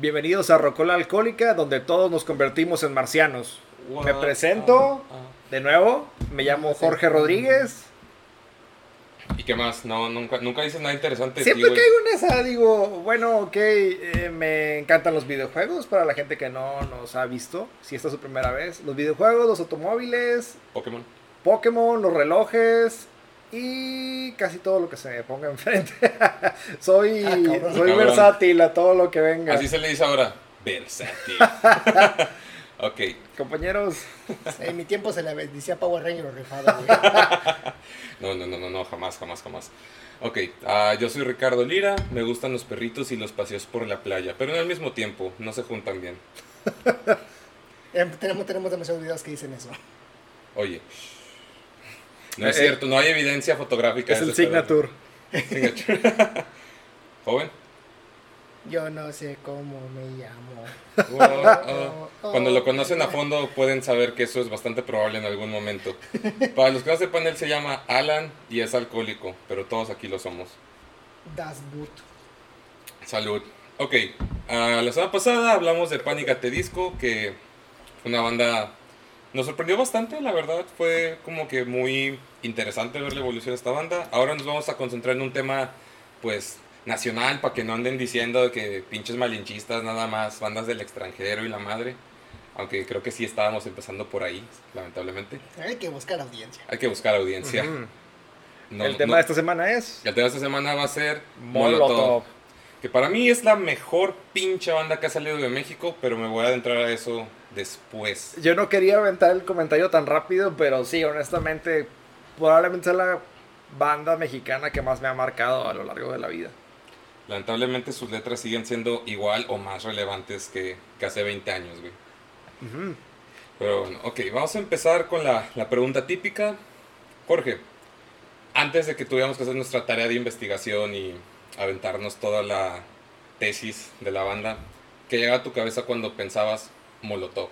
Bienvenidos a Rocola Alcohólica, donde todos nos convertimos en marcianos. Me presento de nuevo, me llamo Jorge Rodríguez. ¿Y qué más? No, nunca, nunca dices nada interesante. Siempre güey. caigo en esa, digo, bueno, ok, eh, me encantan los videojuegos para la gente que no nos ha visto, si esta es su primera vez. Los videojuegos, los automóviles, Pokémon. Pokémon, los relojes y casi todo lo que se me ponga enfrente. soy Ah, cabrón. soy Cabrón. versátil a todo lo que venga. Así se le dice ahora. Versátil. ok. Compañeros, En mi tiempo se le decía Power Ranger rifado, güey. No, no, no, no, no, jamás, jamás, jamás. Ok, ah, yo soy Ricardo Lira, me gustan los perritos y los paseos por la playa, pero al mismo tiempo, no se juntan bien. Eh, tenemos, tenemos demasiados videos que dicen eso. Oye, no es Eh, cierto, no hay evidencia fotográfica. es de el signature. Signature. Joven. Yo no sé cómo me llamo. Wow, ah. Cuando lo conocen a fondo pueden saber que eso es bastante probable en algún momento. Para los que no sepan, él se llama Alan y es alcohólico, pero todos aquí lo somos. Das Boot. Salud. Ok, ah, la semana pasada hablamos de Panic! at the Disco, que fue una banda... Nos sorprendió bastante, la verdad. Fue como que muy interesante ver la evolución de esta banda. Ahora nos vamos a concentrar en un tema, pues, nacional, para que no anden diciendo que pinches malinchistas nada más, bandas del extranjero y la madre. Aunque creo que sí estábamos empezando por ahí, lamentablemente. Hay que buscar audiencia. Hay que buscar audiencia. No- el tema no- de esta semana es el tema de esta semana va a ser Molotov. Que para mí es la mejor pinche banda que ha salido de México, pero me voy a adentrar a eso después. Yo no quería aventar el comentario tan rápido, pero sí, honestamente, probablemente sea la banda mexicana que más me ha marcado a lo largo de la vida. Lamentablemente sus letras siguen siendo igual o más relevantes que, que hace 20 años, güey. Pero bueno, ok, vamos a empezar con la, la pregunta típica. Jorge, antes de que tuviéramos que hacer nuestra tarea de investigación y aventarnos toda la tesis de la banda, ¿qué llega a tu cabeza cuando pensabas Molotov?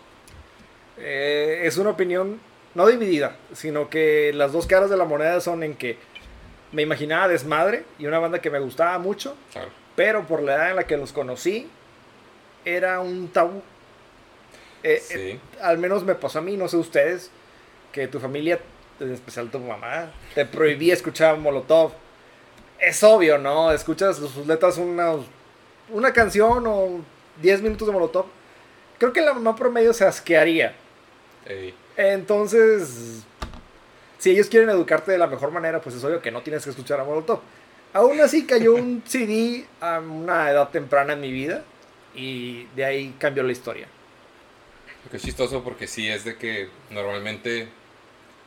Eh, es una opinión no dividida, sino que las dos caras de la moneda son en que me imaginaba desmadre y una banda que me gustaba mucho, Claro. pero por la edad en la que los conocí, era un tabú. Eh, Sí. eh, al menos me pasó a mí, no sé ustedes, que tu familia, en especial tu mamá, te prohibía escuchar Molotov. Es obvio, ¿no? Escuchas sus letras una, una canción o 10 minutos de Molotov. Creo que la mamá promedio se asquearía. Ey, Entonces, si ellos quieren educarte de la mejor manera, pues es obvio que no tienes que escuchar a Molotov. Aún así cayó un CD a una edad temprana en mi vida y de ahí cambió la historia. Lo que es chistoso porque sí es de que normalmente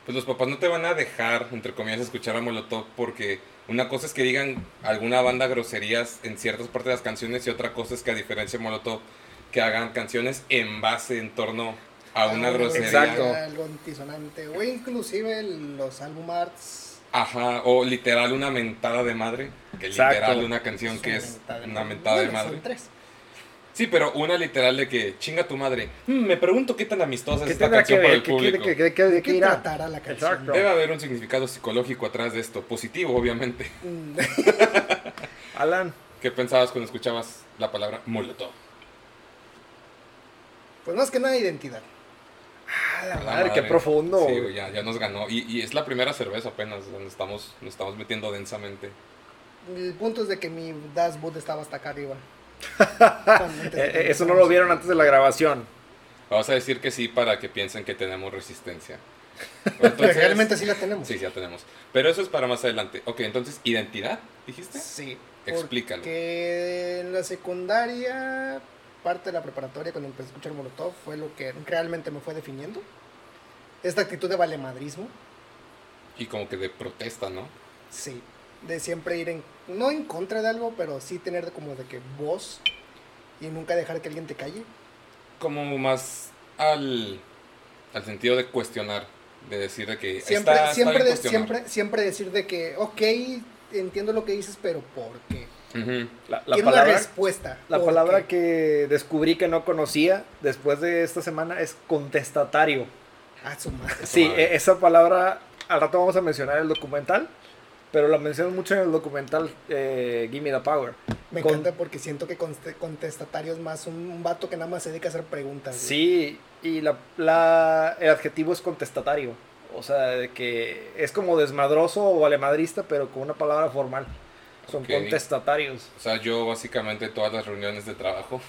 pues los papás no te van a dejar, entre comillas, escuchar a Molotov porque una cosa es que digan alguna banda groserías en ciertas partes de las canciones y otra cosa es que a diferencia de Molotov que hagan canciones en base en torno a una Algo- grosería. Exacto. Algo antisonante. O inclusive los album arts. Ajá, o literal una mentada de madre, que Exacto. literal una canción que es una mentada de Bueno, madre. Son tres. Sí, pero una literal de que chinga tu madre. Mm, me pregunto qué tan amistosa es ¿Qué esta canción para el ¿Qué, público. qué, qué, qué- de ¿De qué qué irá? tratará la canción? Exacto. Debe haber un significado psicológico atrás de esto, positivo obviamente. Mm, Alan, ¿Qué pensabas cuando escuchabas la palabra molotov? Pues más que nada identidad. a la la madre, qué profundo. Sí, güey, ya, ya nos ganó. Y, y es la primera cerveza apenas, donde estamos, nos estamos metiendo densamente. El punto es de que mi Das Boot estaba hasta acá arriba. Eh, eh, eso no lo vieron antes de la grabación. Vamos a decir que sí para que piensen que tenemos resistencia. Entonces- Realmente sí la tenemos. Sí, ya tenemos. Pero eso es para más adelante. Ok, entonces, ¿identidad? ¿Dijiste? Sí. Explícalo. Que en la secundaria, parte de la preparatoria, cuando empecé a escuchar Molotov, fue lo que realmente me fue definiendo. Esta actitud de valemadrismo, Y como que de protesta, ¿no? sí. De siempre ir en, no en contra de algo, pero sí tener como de que voz y nunca dejar que alguien te calle. Como más al, al sentido de cuestionar. De decir de que Siempre, está, está siempre, bien de- siempre, siempre decir de que, ok, entiendo lo que dices, pero ¿por qué? La, la Quiero una palabra, respuesta. la ¿por palabra qué? que descubrí que no conocía después de esta semana es contestatario. Ah, su madre. Sí, madre. e- esa palabra, al rato vamos a mencionar el documental, pero lo mencionan mucho en el documental eh, Give Me the Power. Me Con- encanta porque siento que contestatario es más un, un vato que nada más se dedica a hacer preguntas. güey. Sí, y la, la- el adjetivo es contestatario. O sea, de que es como desmadroso o valemadrista, pero con una palabra formal. Son contestatarios. O sea, yo básicamente todas las reuniones de trabajo,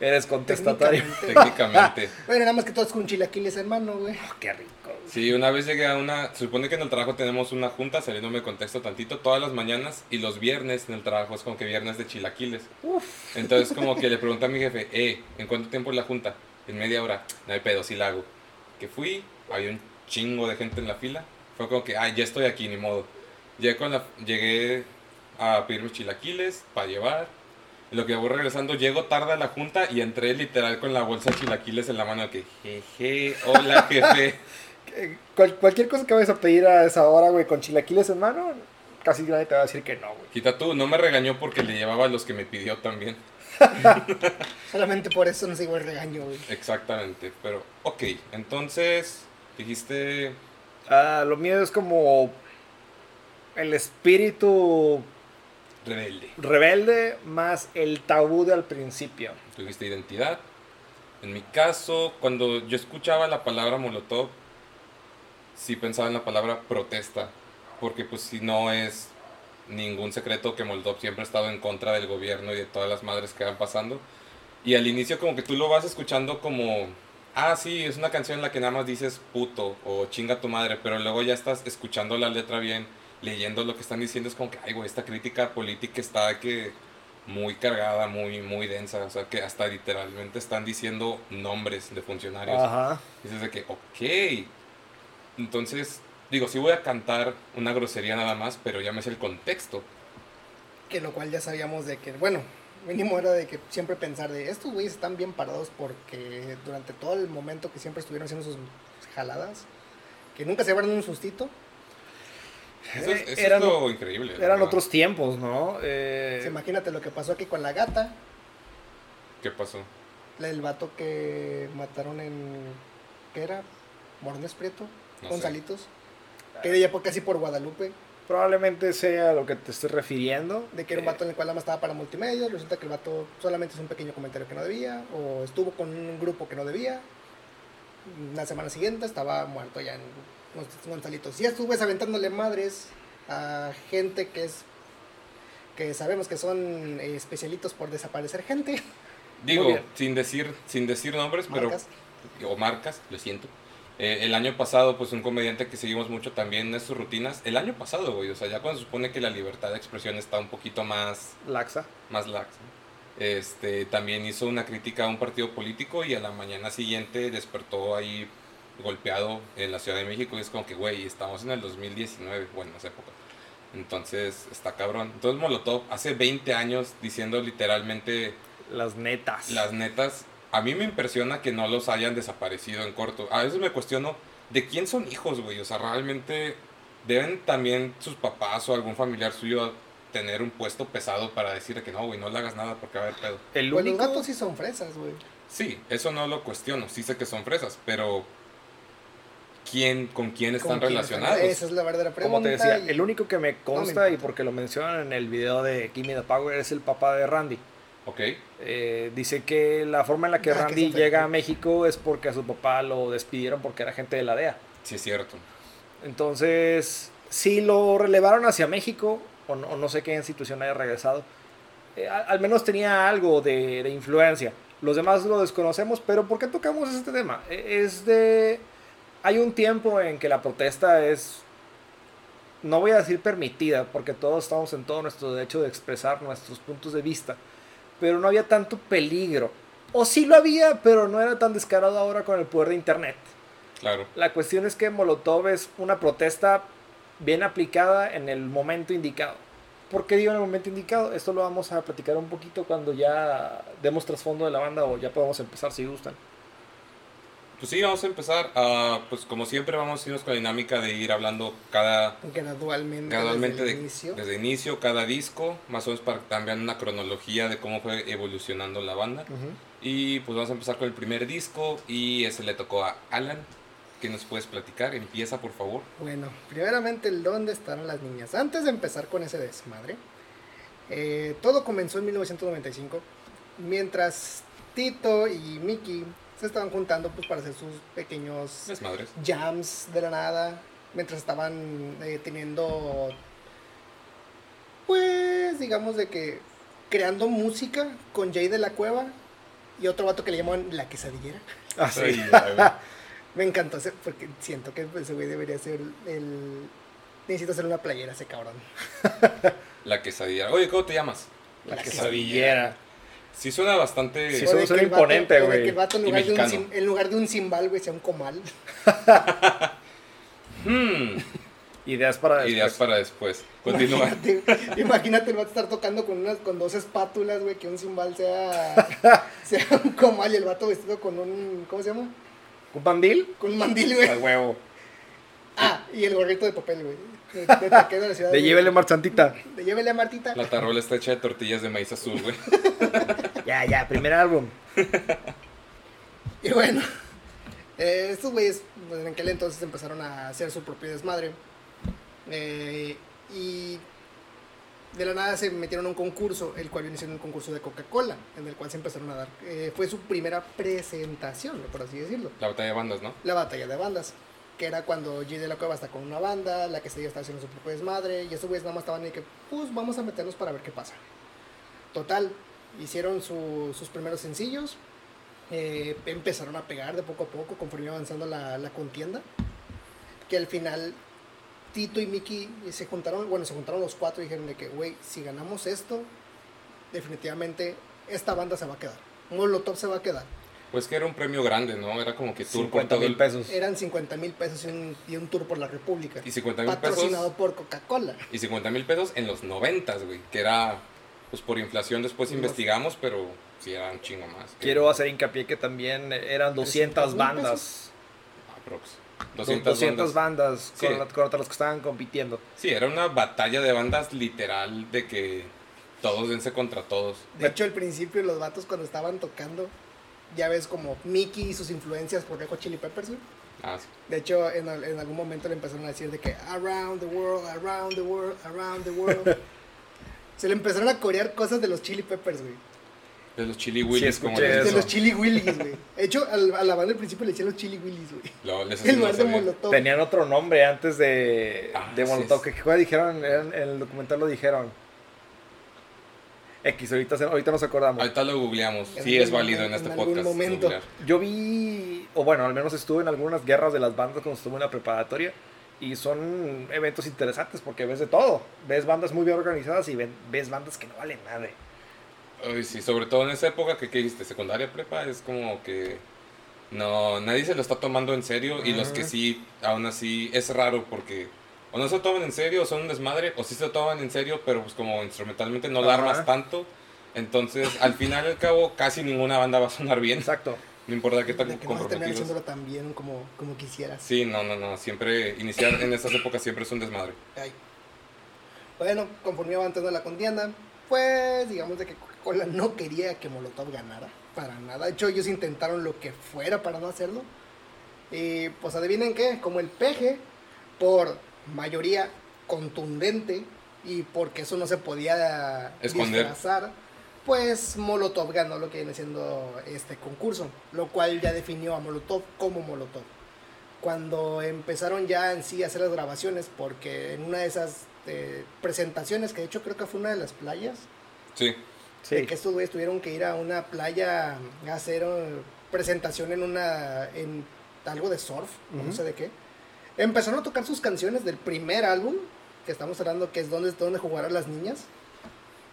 Eres contestatario. Técnicamente. Bueno, nada más que todos con chilaquiles en mano, güey. Oh, qué rico. Sí, una vez llegué a una, se supone que en el trabajo tenemos una junta, saliéndome de contexto tantito, todas las mañanas y los viernes en el trabajo es como que viernes de chilaquiles. Uf. Entonces como que le pregunté a mi jefe, eh, ¿en cuánto tiempo es la junta? En media hora. No hay pedo, sí la hago. Que fui, había un chingo de gente en la fila. Fue como que, ay, ya estoy aquí, ni modo. Llegué, con la, llegué a pedir mis chilaquiles para llevar. Lo que voy regresando, llego tarde a la junta y entré literal con la bolsa de chilaquiles en la mano que, jeje, hola jefe. Cual- cualquier cosa que vayas a pedir a esa hora, güey, con chilaquiles en mano, casi nadie te va a decir que no, güey. Quita tú, no me regañó porque le llevaba los que me pidió también. Solamente por eso no sigo el regaño, güey. Exactamente, pero ok, entonces dijiste Ah, lo mío es como el espíritu rebelde. rebelde más el tabú de al principio. Tuviste identidad. En mi caso, cuando yo escuchaba la palabra molotov, sí pensaba en la palabra protesta, porque pues si no es ningún secreto que Molotov siempre ha estado en contra del gobierno y de todas las madres que van pasando. Y al inicio como que tú lo vas escuchando como, ah, sí, es una canción en la que nada más dices puto o chinga tu madre, pero luego ya estás escuchando la letra bien, leyendo lo que están diciendo, es como que, ay, güey, esta crítica política está que muy cargada, muy, muy densa, o sea, que hasta literalmente están diciendo nombres de funcionarios. Ajá. Dices de que, ok. Entonces, digo, sí voy a cantar una grosería nada más, pero ya me sé el contexto. Que lo cual ya sabíamos de que, bueno, mínimo era de que siempre pensar de estos güeyes están bien parados porque durante todo el momento que siempre estuvieron haciendo sus jaladas, que nunca se llevaron un sustito. Eso, es, Eh, eso eran- es lo increíble. Eran verdad. otros tiempos, ¿no? Eh, imagínate lo que pasó aquí con la gata, ¿Qué pasó? el vato que mataron en. ¿Qué era? Mornes Prieto, No Gonzalitos. Que de por casi por Guadalupe, probablemente sea a lo que te estés refiriendo. de que era un Eh, vato en el cual nada más estaba para multimedia, resulta que el vato solamente es un pequeño comentario que no debía, o estuvo con un grupo que no debía. La semana siguiente estaba muerto ya en Gonz- Gonzalitos. Y ya estuve aventándole madres a gente que es que sabemos que son eh, especialitos por desaparecer gente, Digo, sin decir, sin decir nombres, marcas. pero. O marcas, lo siento. Eh, el año pasado, pues un comediante que seguimos mucho también en sus rutinas. El año pasado, güey. O sea, ya cuando se supone que la libertad de expresión está un poquito más Laxa. más lax. ¿no? Este, también hizo una crítica a un partido político y a la mañana siguiente despertó ahí golpeado en la Ciudad de México y es como que, güey, estamos en el 2019, bueno, en esa época. Entonces, está cabrón. Entonces, Molotov, hace 20 años diciendo literalmente Las netas. las netas, a mí me impresiona que no los hayan desaparecido en corto. A veces me cuestiono, ¿de quién son hijos, güey? O sea, realmente deben también sus papás o algún familiar suyo tener un puesto pesado para decirle que no, güey, no le hagas nada porque va a haber pedo. El Pues los único... gatos sí son fresas, güey. Sí, eso no lo cuestiono, sí sé que son fresas, pero ¿quién, con quién están ¿Con quién relacionados? Esa es la verdadera pregunta. Como te decía, y- el único que me consta me y porque lo mencionan en el video de Give Me the Power es el papá de Randy. Ok, Eh, dice que la forma en la que Ah, que Randy fue. llega a México es porque a su papá lo despidieron porque era gente de la DEA. sí es cierto. Entonces, si lo relevaron hacia México, o no, o no sé qué institución haya regresado, eh, al, al menos tenía algo de, de influencia. Los demás lo desconocemos, pero ¿por qué tocamos este tema? E- Es de... Hay un tiempo en que la protesta es... No voy a decir permitida, porque todos estamos en todo nuestro derecho de expresar nuestros puntos de vista, pero no había tanto peligro. O sí lo había, pero no era tan descarado ahora con el poder de Internet. Claro. La cuestión es que Molotov es una protesta bien aplicada en el momento indicado. ¿Por qué digo en el momento indicado? Esto lo vamos a platicar un poquito cuando ya demos trasfondo de la banda o ya podemos empezar si gustan. Pues sí, vamos a empezar. ah, pues como siempre vamos a irnos con la dinámica de ir hablando cada Gradualmente, gradualmente desde de- inicio. desde inicio, cada disco, más o menos para cambiar una cronología de cómo fue evolucionando la banda. Y pues vamos a empezar con el primer disco y ese le tocó a Alan, ¿Qué nos puedes platicar? Empieza, por favor. Bueno, primeramente, ¿dónde están las niñas? Antes de empezar con ese desmadre, eh, todo comenzó en 1995, mientras Tito y Mickey se estaban juntando pues, para hacer sus pequeños Desmadres. jams de la nada, mientras estaban eh, teniendo, pues, digamos de que creando música con Jay de la Cueva y otro vato que le llaman La Quesadillera. Ah, sí. Ay, ay, güey. Me encantó porque siento que ese güey debería ser el... Necesito hacer una playera ese cabrón. La quesadilla. Oye, ¿cómo te llamas? La La quesadillera. Sí suena bastante... Sí, suena- imponente, güey. que el vato en lugar, de un, en lugar de un cimbal, güey, sea un comal. Hmm, Ideas para ideas después. para después. Continúa. Imagínate, imagínate el vato estar tocando con unas con dos espátulas, güey, que un cimbal sea, sea un comal y el vato vestido con un, ¿cómo se llama? ¿Un pandil? Con un mandil, güey. Al huevo. Ah, y el gorrito de papel, güey. De, de de la ciudad. De llévele marchantita. De llévele a Martita. La tarola está hecha de tortillas de maíz azul, güey. Ya, ya, primer álbum. Y bueno, eh, estos güeyes pues, en aquel entonces empezaron a hacer su propio desmadre. Eh, y de la nada se metieron a un concurso, el cual viene siendo un concurso de Coca-Cola, en el cual se empezaron a dar. eh, fue su primera presentación, por así decirlo. La batalla de bandas, ¿no? La batalla de bandas. Que era cuando G de la Cueva está con una banda, la que se estaba haciendo su propio desmadre, y esos güeyes nada más estaban ahí que, pues vamos a meternos para ver qué pasa. Total, hicieron su- sus primeros sencillos, eh, empezaron a pegar de poco a poco conforme iba avanzando la, la contienda. Que al final Tito y Mickey se juntaron, bueno, se juntaron los cuatro y dijeron de que, güey, si ganamos esto, definitivamente esta banda se va a quedar. Molotov se va a quedar. Pues que era un premio grande, ¿no? Era como que tour por 50 todo mil el... pesos. Eran 50 mil pesos y un, y un tour por la República. Y 50 mil patrocinado pesos... por Coca-Cola. Y 50 mil pesos en los 90, güey. Que era... Pues por inflación después Sí, investigamos, pero sí era un chingo más. que- Quiero hacer hincapié que también eran 200 300,000 bandas. Aprox. 200, 200, bandas. bandas Sí. con la- contra los que estaban compitiendo. Sí, era una batalla de bandas literal de que todos dense contra todos. De hecho, al principio los vatos cuando estaban tocando, ya ves como Mickey y sus influencias por Red Hot Chili Peppers. Ah, sí. De hecho, en, en algún momento le empezaron a decir de que around the world, around the world, around the world. Se le empezaron a corear cosas de los Chili Peppers, güey. De los Chili Willis, como escuché les De Eso. los Chili Willies, güey. De hecho, al- a la banda al principio le decían los Chili Willies, güey. En lugar de. Molotov. Tenían otro nombre antes de, Ah, de sí, Molotov. sí. Que que dijeron, en, en el documental lo dijeron. X, ahorita, ahorita nos acordamos. Ahorita lo googleamos. Sí, algún es válido en momento- este en algún podcast. momento. googlear. Yo vi, o bueno, al menos estuve en algunas guerras de las bandas cuando estuve en la preparatoria. Y son eventos interesantes porque ves de todo. Ves bandas muy bien organizadas y ven- ves bandas que no valen nada. Ay, sí, sobre todo en esa época que, ¿qué dijiste? Secundaria, prepa, es como que no, nadie se lo está tomando en serio y los que sí, aún así, es raro porque o no se lo toman en serio o son un desmadre o sí se lo toman en serio, pero pues como instrumentalmente no la Ajá. armas tanto. Entonces, al final y al cabo, casi ninguna banda va a sonar bien. Exacto. No importa qué tan De que no haciéndolo tan bien como, como quisieras. Sí, no, no, no. Siempre iniciar en esas épocas siempre es un desmadre. Ay. Bueno, conforme iba avanzando la contienda, pues digamos de que Coca-Cola no quería que Molotov ganara, para nada. De hecho, ellos intentaron lo que fuera para no hacerlo. Y pues adivinen qué, como el peje, por mayoría contundente y porque eso no se podía Esconder. disfrazar, pues Molotov ganó lo que viene siendo este concurso, lo cual ya definió a Molotov como Molotov cuando empezaron ya en sí a hacer las grabaciones, porque en una de esas eh, presentaciones, que de hecho creo que fue una de las playas, Sí. Sí. de que estos güeyes tuvieron que ir a una playa a hacer eh, presentación en una en algo de surf, no sé de qué. Empezaron a tocar sus canciones del primer álbum, que estamos hablando que es donde, donde jugarán las niñas,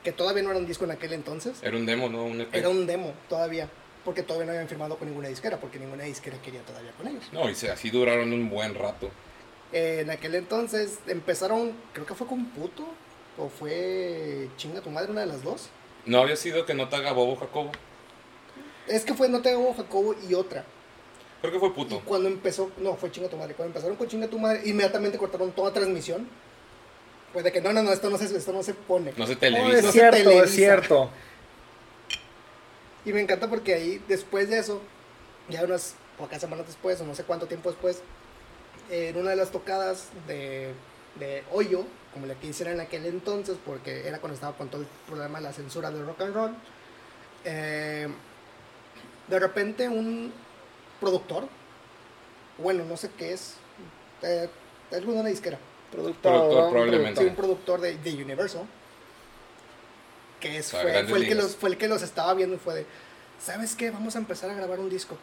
que todavía no era un disco en aquel entonces. Era un demo, ¿no? Un E EP. Era un demo todavía, porque todavía no habían firmado con ninguna disquera, porque ninguna disquera quería todavía con ellos. No, y se- así duraron un buen rato. Eh, en aquel entonces empezaron, creo que fue con Puto, o fue Chinga tu madre, una de las dos. ¿No había sido que no te haga bobo Jacobo? Es que fue No te hago Jacobo y otra. Creo que fue Y puto. cuando empezó, no, fue Chinga tu madre. Cuando empezaron con Chinga tu madre, inmediatamente cortaron toda transmisión. Pues de que no, no, no, esto no se, esto no se pone. No se Oh, televisa. es No se cierto, es cierto. Y me encanta porque ahí, después de eso, ya unas pocas semanas después, o no sé cuánto tiempo después, en una de las tocadas de, de Hoyo, como la que hicieron en aquel entonces, porque era cuando estaba con todo el problema de la censura del rock and roll, eh, de repente un productor, bueno, no sé qué es, eh, es una disquera, Productor, Productor, ¿no? probablemente. sí, un productor de, de Universal, que es, fue, el que los, fue el que los estaba viendo y fue de, ¿sabes qué? Vamos a empezar a grabar un disco.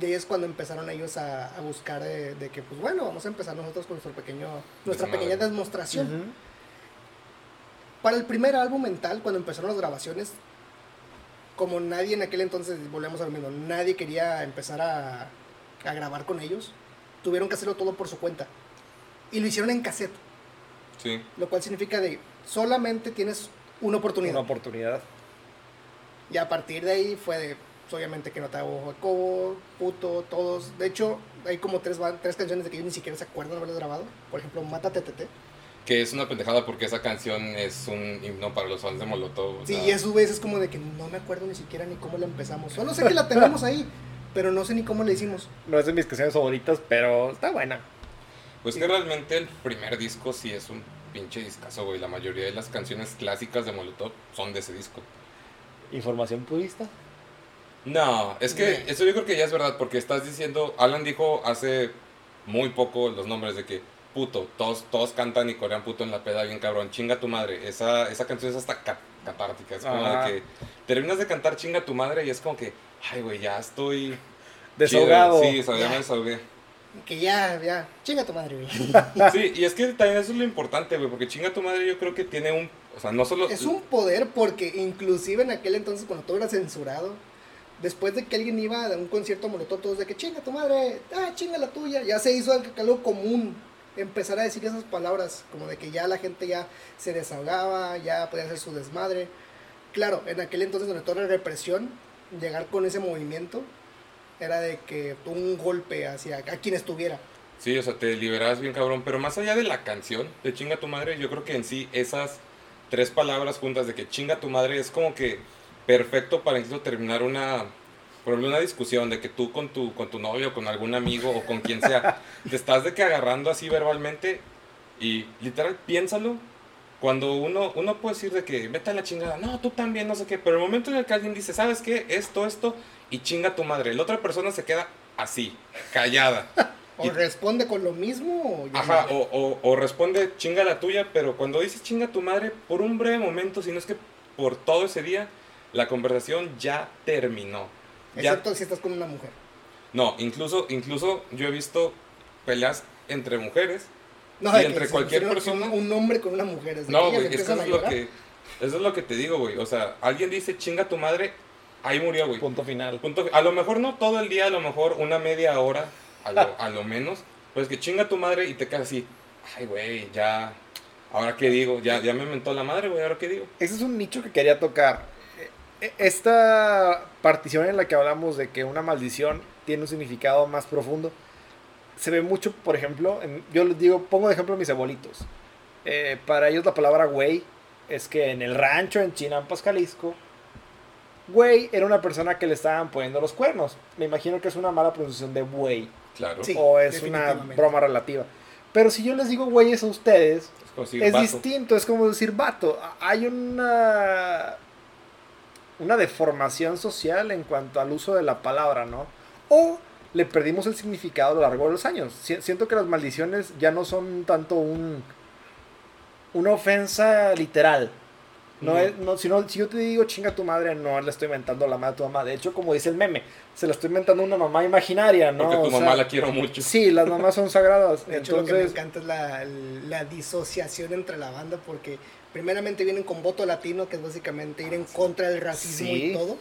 Y ahí es cuando empezaron ellos a, a buscar de, de que, pues bueno, vamos a empezar nosotros con nuestro pequeño, nuestra Desmadre. pequeña demostración. Para el primer álbum mental, cuando empezaron las grabaciones, como nadie en aquel entonces, volvemos a lo mismo, nadie quería empezar a, a grabar con ellos, tuvieron que hacerlo todo por su cuenta. Y lo hicieron en cassette, Sí. lo cual significa de solamente tienes una oportunidad. Una oportunidad. Y a partir de ahí fue de, pues, obviamente que no te hago cobo, puto, todos. De hecho, hay como tres, tres canciones de que ellos ni siquiera se acuerdan de haberlas grabado. Por ejemplo, Mátate TT. Que es una pendejada porque esa canción es un himno para los fans de Molotov. Sí, sea, y a su vez es como de que no me acuerdo ni siquiera ni cómo la empezamos. Solo sé que la tenemos ahí, pero no sé ni cómo la hicimos. No es de mis canciones favoritas, pero está buena. Pues que realmente el primer disco sí es un pinche discazo, güey. La mayoría de las canciones clásicas de Molotov son de ese disco. Información purista. No, es que eso yo creo que ya es verdad, porque estás diciendo, Alan dijo hace muy poco los nombres de que puto, todos, todos cantan y corean puto en la peda bien cabrón, chinga tu madre. Esa, esa canción es hasta ca- catártica, es como Ajá. de que terminas de cantar chinga tu madre y es como que, ay güey, ya estoy Desahogado. chido". Sí, ya me desahogué. Que ya, ya, chinga tu madre, güey. Sí, y es que también eso es lo importante, güey, porque chinga tu madre yo creo que tiene un, o sea, no solo... Es un poder porque inclusive en aquel entonces cuando todo era censurado, después de que alguien iba a un concierto molotov, todos de que chinga tu madre, ah, chinga la tuya, ya se hizo algo, común empezar a decir esas palabras, como de que ya la gente ya se desahogaba, ya podía hacer su desmadre. Claro, en aquel entonces donde toda la represión, llegar con ese movimiento era de que un golpe hacia a quien estuviera. Sí, o sea, te liberas bien cabrón, pero más allá de la canción de chinga tu madre, yo creo que en sí esas tres palabras juntas de que chinga tu madre es como que perfecto para incluso terminar una, por ejemplo, una discusión de que tú con tu, con tu novio, con algún amigo o con quien sea, te estás de que agarrando así verbalmente y literal piénsalo. Cuando uno, uno puede decir de que vete a la chingada, no, tú también, no sé qué, pero el momento en el que alguien dice, ¿sabes qué? Esto, esto, y chinga tu madre, la otra persona se queda así, callada. O Y- responde con lo mismo, o Ajá, o, o, o responde chinga la tuya, pero cuando dices chinga tu madre, por un breve momento, si no es que por todo ese día, la conversación ya terminó. Ya, Excepto si estás con una mujer. no, incluso, incluso yo he visto peleas entre mujeres. No, Y entre cualquier persona- Un, un hombre con una mujer. es de No, güey, es que empiezan eso es lo que, eso es lo que te digo, güey. O sea, alguien dice chinga tu madre, ahí murió, güey. Punto final. Punto- a lo mejor no todo el día, a lo mejor una media hora, a lo, a lo menos. Pues que chinga tu madre y te quedas así. Ay, güey, ya. Ahora qué digo, ya, ya me mentó la madre, güey, ahora qué digo. Ese es un nicho que quería tocar. Eh, eh, Esta partición en la que hablamos de que una maldición tiene un significado más profundo, se ve mucho, por ejemplo, en- yo les digo, pongo de ejemplo a mis abuelitos. Eh, para ellos la palabra güey es que en el rancho en Chinampas, Jalisco, güey era una persona que le estaban poniendo los cuernos. Me imagino que es una mala pronunciación de güey Claro. Sí. o es una broma relativa. Pero si yo les digo güeyes a ustedes, Es distinto, es como decir vato. Hay una una deformación social en cuanto al uso de la palabra, ¿no? O le perdimos el significado a lo largo de los años. Si- Siento que las maldiciones ya no son tanto un una ofensa literal. No es, no, si, no- si yo te digo chinga tu madre, no le estoy inventando la madre a tu mamá. De hecho, como dice el meme, se la estoy inventando a una mamá imaginaria, ¿no? Porque tu O sea, mamá la quiero mucho. Sí, las mamás son sagradas. De hecho, lo que me Entonces, encanta es la, la disociación entre la banda porque primeramente vienen con voto latino, que es básicamente ir en contra del racismo Sí. y todo.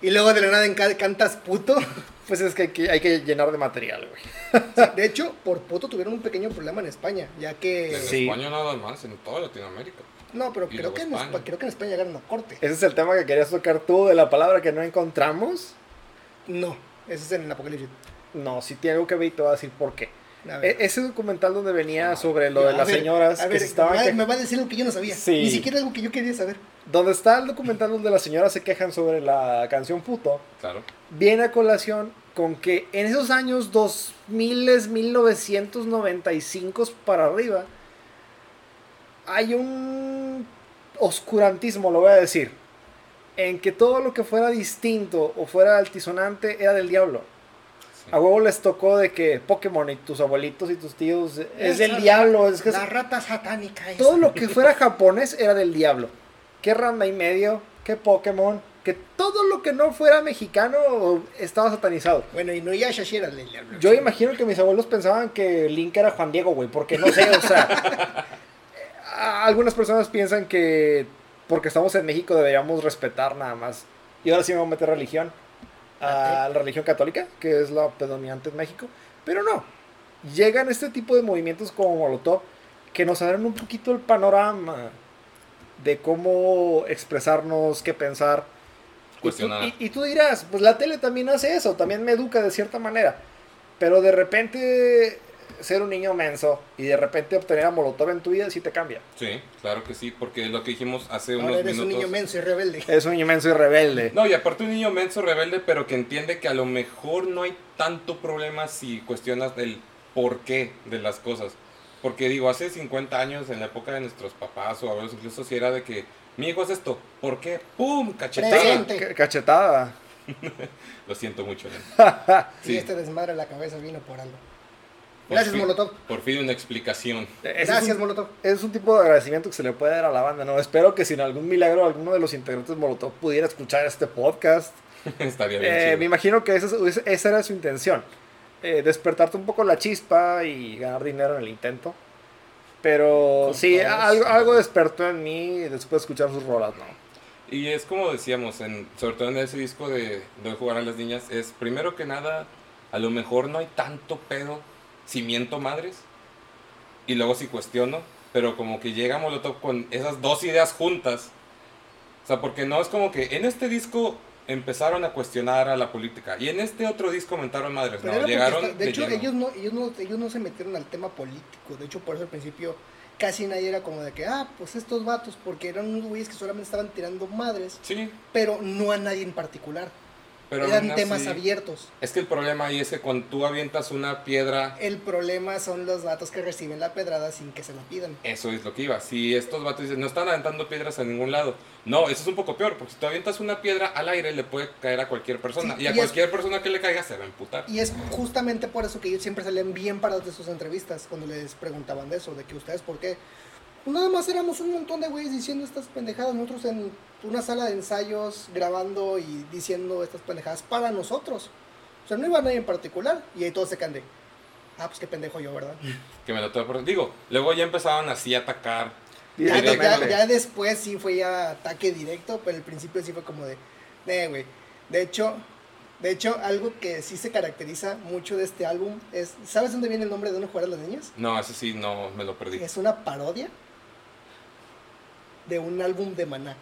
Y luego de la nada en ca- cantas puto. pues es que hay que, hay que llenar de material, güey. De hecho, por puto tuvieron un pequeño problema en España, ya que... En Sí. España nada más, en toda Latinoamérica. No, pero creo que, en España. Espa- creo que en España llegaron a corte. Ese es el tema que querías tocar tú de la palabra que no encontramos. No, ese es en el Apocalipsis. No, si tiene algo que ver y te voy a decir por qué. E- ese documental donde venía Ah, sobre lo de las ver, señoras a que ver, se estaban me, va- que- me va a decir algo que yo no sabía. Sí. Ni siquiera algo que yo quería saber. donde está el documental donde las señoras se quejan sobre la canción puto, Claro. viene a colación con que en esos años 2000, 1995 para arriba, hay un oscurantismo, lo voy a decir, en que todo lo que fuera distinto o fuera altisonante era del diablo. A huevo les tocó de que Pokémon y tus abuelitos y tus tíos es del diablo, es que La rata satánica todo lo que fuera japonés era del diablo. ¿Qué rama y medio? ¿Qué Pokémon? Que todo lo que no fuera mexicano estaba satanizado. Bueno, y no ya le le habló. Yo imagino que mis abuelos pensaban que Link era Juan Diego, güey, porque no sé, o sea, algunas personas piensan que porque estamos en México deberíamos respetar nada más. Y ahora sí me voy a meter religión, a la religión católica, que es la predominante en México, pero no. Llegan este tipo de movimientos como Molotov que nos abren un poquito el panorama de cómo expresarnos, qué pensar. Y tú, Cuestionar. y- y tú dirás, pues la tele también hace eso, también me educa de cierta manera. Pero de repente ser un niño menso y de repente obtener a Molotov en tu vida sí te cambia. Sí, claro que sí, porque es lo que dijimos hace Ahora unos eres un minutos. niño menso y rebelde. Es un niño menso y rebelde. No, y aparte un niño menso rebelde, pero que entiende que a lo mejor no hay tanto problema si cuestionas el porqué de las cosas. Porque digo, hace 50 años, en la época de nuestros papás o abuelos, incluso si era de que mi hijo es esto, ¿por qué? ¡Pum! Cachetada. Cachetada. Lo siento mucho, Len. Sí, este desmadre en la cabeza vino por algo. Gracias, fin- Molotov. Por fin una explicación. Ese es Gracias, un- Molotov. es un tipo de agradecimiento que se le puede dar a la banda, ¿no? Espero que si en algún milagro alguno de los integrantes de Molotov pudiera escuchar este podcast. Estaría bien Eh, chido. me imagino que esa, es- esa era su intención. Eh, despertarte un poco la chispa y ganar dinero en el intento. Pero sí, algo despertó en mí después de escuchar sus rolas, ¿no? Y es como decíamos, en, sobre todo en ese disco de, de jugar a las niñas, es primero que nada, a lo mejor no hay tanto pedo, si miento madres, y luego si cuestiono, pero como que llega Molotov con esas dos ideas juntas. O sea, porque no es como que en este disco empezaron a cuestionar a la política, y en este otro disco mentaron madres, Pero no, llegaron está- de hecho, lleno. ellos no, ellos, no, ellos no se metieron al tema político. De hecho, por eso al principio casi nadie era como de que, ah, pues estos vatos, porque eran unos güeyes que solamente estaban tirando madres, Sí, pero no a nadie en particular. Pero eran temas así- abiertos. Es que el problema ahí es que cuando tú avientas una piedra El problema son los vatos que reciben la pedrada sin que se la pidan. Eso es lo que iba. Si estos vatos dicen, no están aventando piedras a ningún lado. No, eso es un poco peor, porque si tú avientas una piedra al aire, le puede caer a cualquier persona. Sí, y a y es- cualquier persona que le caiga se va a emputar. Y es justamente por eso que ellos siempre salían bien parados de sus entrevistas cuando les preguntaban de eso, de que ustedes por qué. Pues nada más éramos un montón de güeyes diciendo estas pendejadas, nosotros en una sala de ensayos grabando y diciendo estas pendejadas para nosotros. O sea, no iba a nadie en particular y ahí todos se de, ah, pues qué pendejo yo, ¿verdad? Que me lo tuve por... Digo, luego ya empezaban así a atacar. Ya, Directamente. ya- ya después sí fue ya ataque directo, pero al principio sí fue como de, eh, güey. De hecho, de hecho, algo que sí se caracteriza mucho de este álbum es, ¿sabes dónde viene el nombre de Dónde jugar a los niños? No, ese sí, no, me lo perdí. Es una parodia de un álbum de Maná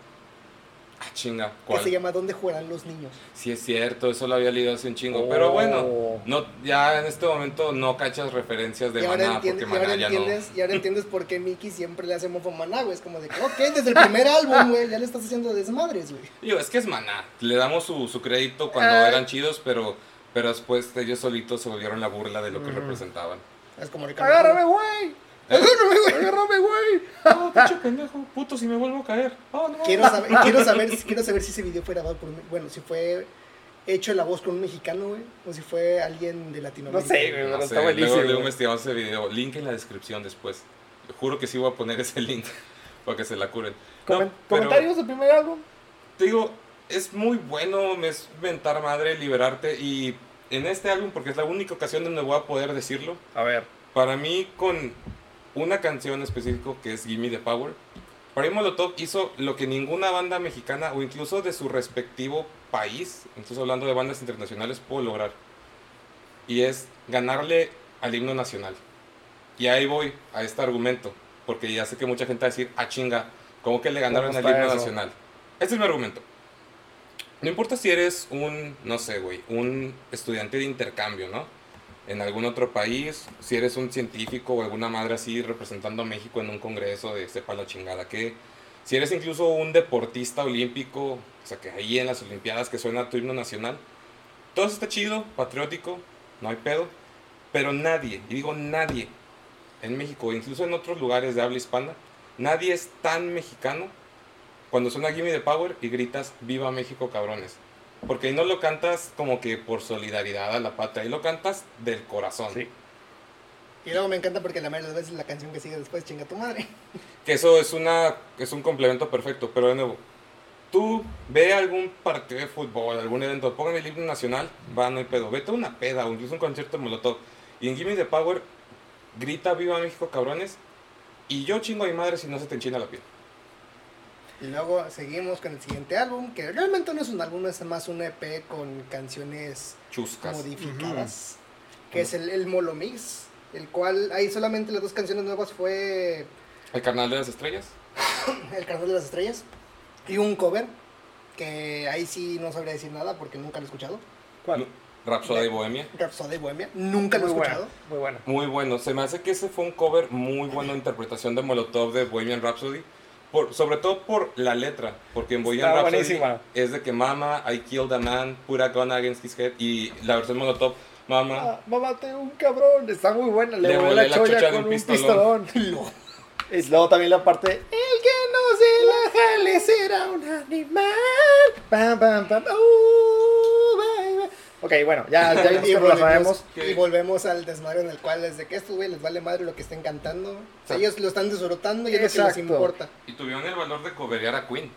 Ah, chinga, que se ¿cuál? llama ¿Dónde jugarán los niños? Sí es cierto, eso lo había leído hace un chingo. Oh. Pero bueno, no, ya en este momento no cachas referencias de Maná, porque Maná ya no... y ahora entiendes por qué Mickey siempre le hace mofo a Maná, güey. Es como de que, ok, desde el primer álbum, güey, ya le estás haciendo desmadres, güey. Digo, es que es Maná. Le damos su, su crédito cuando Ah. eran chidos, pero, pero después ellos solitos se volvieron la burla de lo que Mm. representaban. Es como Ricardo. Agárrame, güey. Agárrame, güey. Agárrame, güey. Oh, pinche pendejo, puto, si me vuelvo a caer. Oh, no, Quiero saber, quiero, saber, quiero saber si ese video fue grabado por un, bueno, si fue hecho la voz con un mexicano, güey, o si fue alguien de No Latinoamérica. sé, güey, No pero está buenísimo. Luego, investigamos ese video. Link en la descripción después. Juro que sí voy a poner ese link para que se la curen. No, ¿Comentarios del primer álbum? te digo, es muy bueno, es mentar madre, liberarte. Y en este álbum, porque es la única ocasión donde voy a poder decirlo, A ver. para mí con una canción específico que es Gimme the Power, para Molotov hizo lo que ninguna banda mexicana o incluso de su respectivo país, incluso hablando de bandas internacionales, pudo lograr. Y es ganarle al himno nacional. Y ahí voy a este argumento, porque ya sé que mucha gente va a decir, ah chinga, ¿cómo que le ganaron ¿Cómo al himno eso? nacional? Este es mi argumento. No importa si eres un, no sé, güey, un estudiante de intercambio, ¿no? En algún otro país, si eres un científico o alguna madre así representando a México en un congreso de sepa la chingada que, si eres incluso un deportista olímpico, o sea que ahí en las Olimpiadas que suena tu himno nacional, todo está chido, patriótico, no hay pedo, pero nadie, y digo nadie, en México, incluso en otros lugares de habla hispana, nadie es tan mexicano cuando suena Gimme the Power y gritas Viva México cabrones. Porque ahí no lo cantas como que por solidaridad a la patria, ahí lo cantas del corazón. Sí. Y luego me encanta porque la mayoría de las veces la canción que sigue después chinga tu madre. Que eso es una es un complemento perfecto, pero de nuevo, tú ve algún partido de fútbol, algún evento, pongan el himno nacional, va, no hay pedo. Vete a una peda o incluso un concierto de Molotov. Y en Gimme the Power grita Viva México cabrones y yo chingo a mi madre si no se te enchina la piel. Y luego seguimos con el siguiente álbum, que realmente no es un álbum, es más un EP con canciones Chuscas. modificadas, que es el, el Molo Mix, el cual ahí solamente las dos canciones nuevas fue El carnal de las estrellas. El Carnal de las Estrellas y un cover, que ahí sí no sabría decir nada porque nunca lo he escuchado. ¿Cuál? Rhapsody de Bohemia. Rhapsody Bohemia, nunca lo he Muy escuchado. muy buena. Muy bueno. Se me hace que ese fue un cover muy bueno interpretación de Molotov de Bohemian Rhapsody. Por, sobre todo por la letra. Porque en Bohemian Está Rhapsody buenísima. es de que Mama, I killed a man, put a gun against his head. Y la versión Molotov, Mama, Ah, mamá, tengo un cabrón, está muy buena. Le, Le volé la la cholla con un pistolón. pistolón. y luego también la parte, el que no se la jale será un animal. Pam, pam, pam. Uh. Ok, bueno, ya, ya vimos y, la sabemos. volvemos, y volvemos al desmadre en el cual es de que estos güey les vale madre lo que estén cantando. O sea, ellos lo están disfrutando y es lo que les Exacto. importa. y tuvieron el valor de coverear a Queen.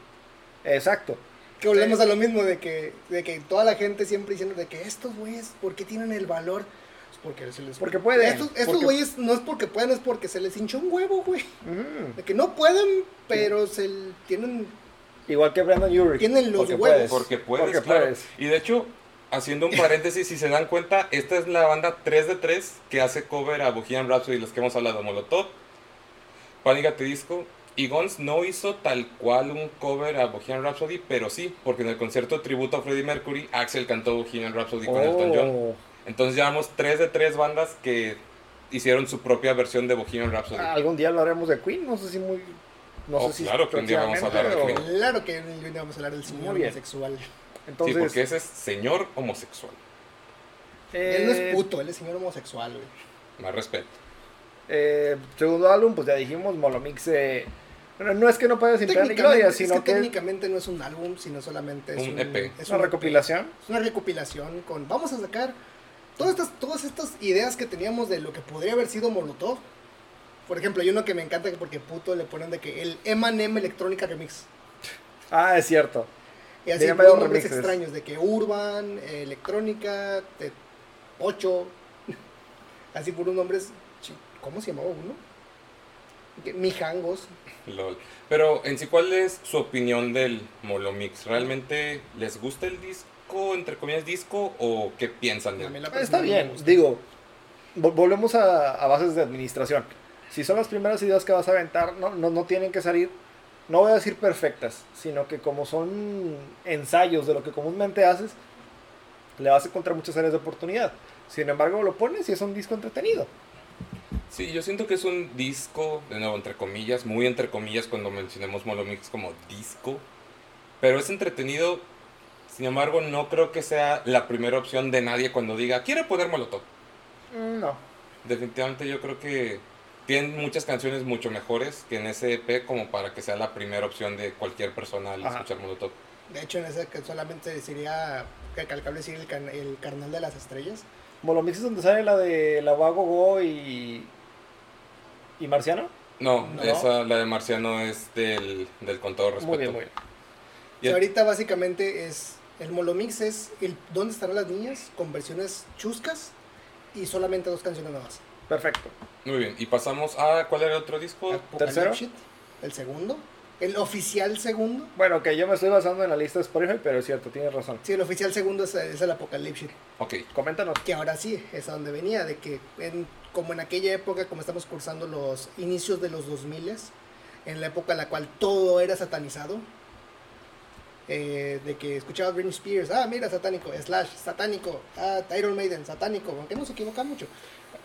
Exacto. Que volvemos a lo mismo de que, de que toda la gente siempre diciendo de que estos güeyes, ¿por qué tienen el valor? Pues porque se les Porque pueden, Estos, estos porque- güeyes no es porque pueden, es porque se les hinchó un huevo, güey. Mm. De que no pueden, pero se tienen Igual que Brandon Urich. Tienen los Porque huevos. puedes. Porque puedes, Porque claro. puedes. Y de hecho, haciendo un paréntesis, si se dan cuenta, esta es la banda 3 de 3 que hace cover a Bohemian Rhapsody, los que hemos hablado, Molotov, Panic! Disco. Y Guns no hizo tal cual un cover a Bohemian Rhapsody, pero sí, porque en el concierto tributo a Freddie Mercury, Axel cantó Bohemian Rhapsody con Elton John. Oh. Entonces llevamos 3 de 3 bandas que hicieron su propia versión de Bohemian Rhapsody. Ah, Algún día hablaremos de Queen, no sé si muy... No Oh, sé si claro que un día vamos a hablar de Queen. Claro que hoy vamos a hablar del señor homosexual. Entonces, sí, porque ese es señor homosexual. Él no eh, es puto, él es señor homosexual, güey. Más respeto. eh, segundo álbum, pues ya dijimos, Molomix. eh, bueno, no es que no pueda sin ni Técnicamente, gloria, es sino que, que, técnicamente no es un álbum, sino solamente es Un un, EP. Es una un EP. recopilación. Es una recopilación con. Vamos a sacar todas estas, todas estas ideas que teníamos de lo que podría haber sido Molotov. Por ejemplo, hay uno que me encanta porque puto le ponen de que el Emanem Electrónica Remix. Ah, es cierto. Y así puros nombres remixes. extraños de que Urban, eh, Electrónica, de 8. así puros nombres. ¿Cómo se llamaba uno? Que- Mijangos. Lol. Pero en sí, ¿cuál es su opinión del Molomix? ¿Realmente les gusta el disco, entre comillas, disco, o qué piensan de él? Está bien, digo, vol- volvemos a, a bases de administración. Si son las primeras ideas que vas a aventar, no, no, no tienen que salir, no voy a decir perfectas, sino que como son ensayos de lo que comúnmente haces, le vas a encontrar muchas áreas de oportunidad. Sin embargo, lo pones y es un disco entretenido. Sí, yo siento que es un disco, de nuevo, entre comillas, muy entre comillas cuando mencionemos Molomix como disco, pero es entretenido. Sin embargo, no creo que sea la primera opción de nadie cuando diga, quiere poner Molotov. Mm, No. Definitivamente yo creo que tienen muchas canciones mucho mejores que en ese EP como para que sea la primera opción de cualquier persona al Ajá. escuchar Molotov. De hecho, en ese que solamente sería que calcable decir el, can- el carnal de las estrellas. Molomix es donde sale la de la Wago Go y. y Marciano. No, No. esa, la de Marciano es del, del con todo respeto. Muy bien, muy bien. Y O sea, el- ahorita básicamente es el Molomix es el dónde estarán las niñas con versiones chuscas y solamente dos canciones nuevas. Perfecto. Muy bien, y pasamos a, ¿cuál era el otro disco? Apocalypse ¿Tercero? El segundo, el oficial segundo. Bueno, que yo me estoy basando en la lista de Spotify, pero es cierto, tienes razón. Sí, el oficial segundo es, es el Apocalypse Shit, Ok, Coméntanos. que ahora sí es a donde venía de que en- como en aquella época como estamos cursando los inicios de los 2000 en la época en la cual todo era satanizado eh, de que escuchabas Britney Spears, ah, mira, satánico, Slash, satánico, ah, Iron Maiden, satánico, aunque no se equivoca mucho.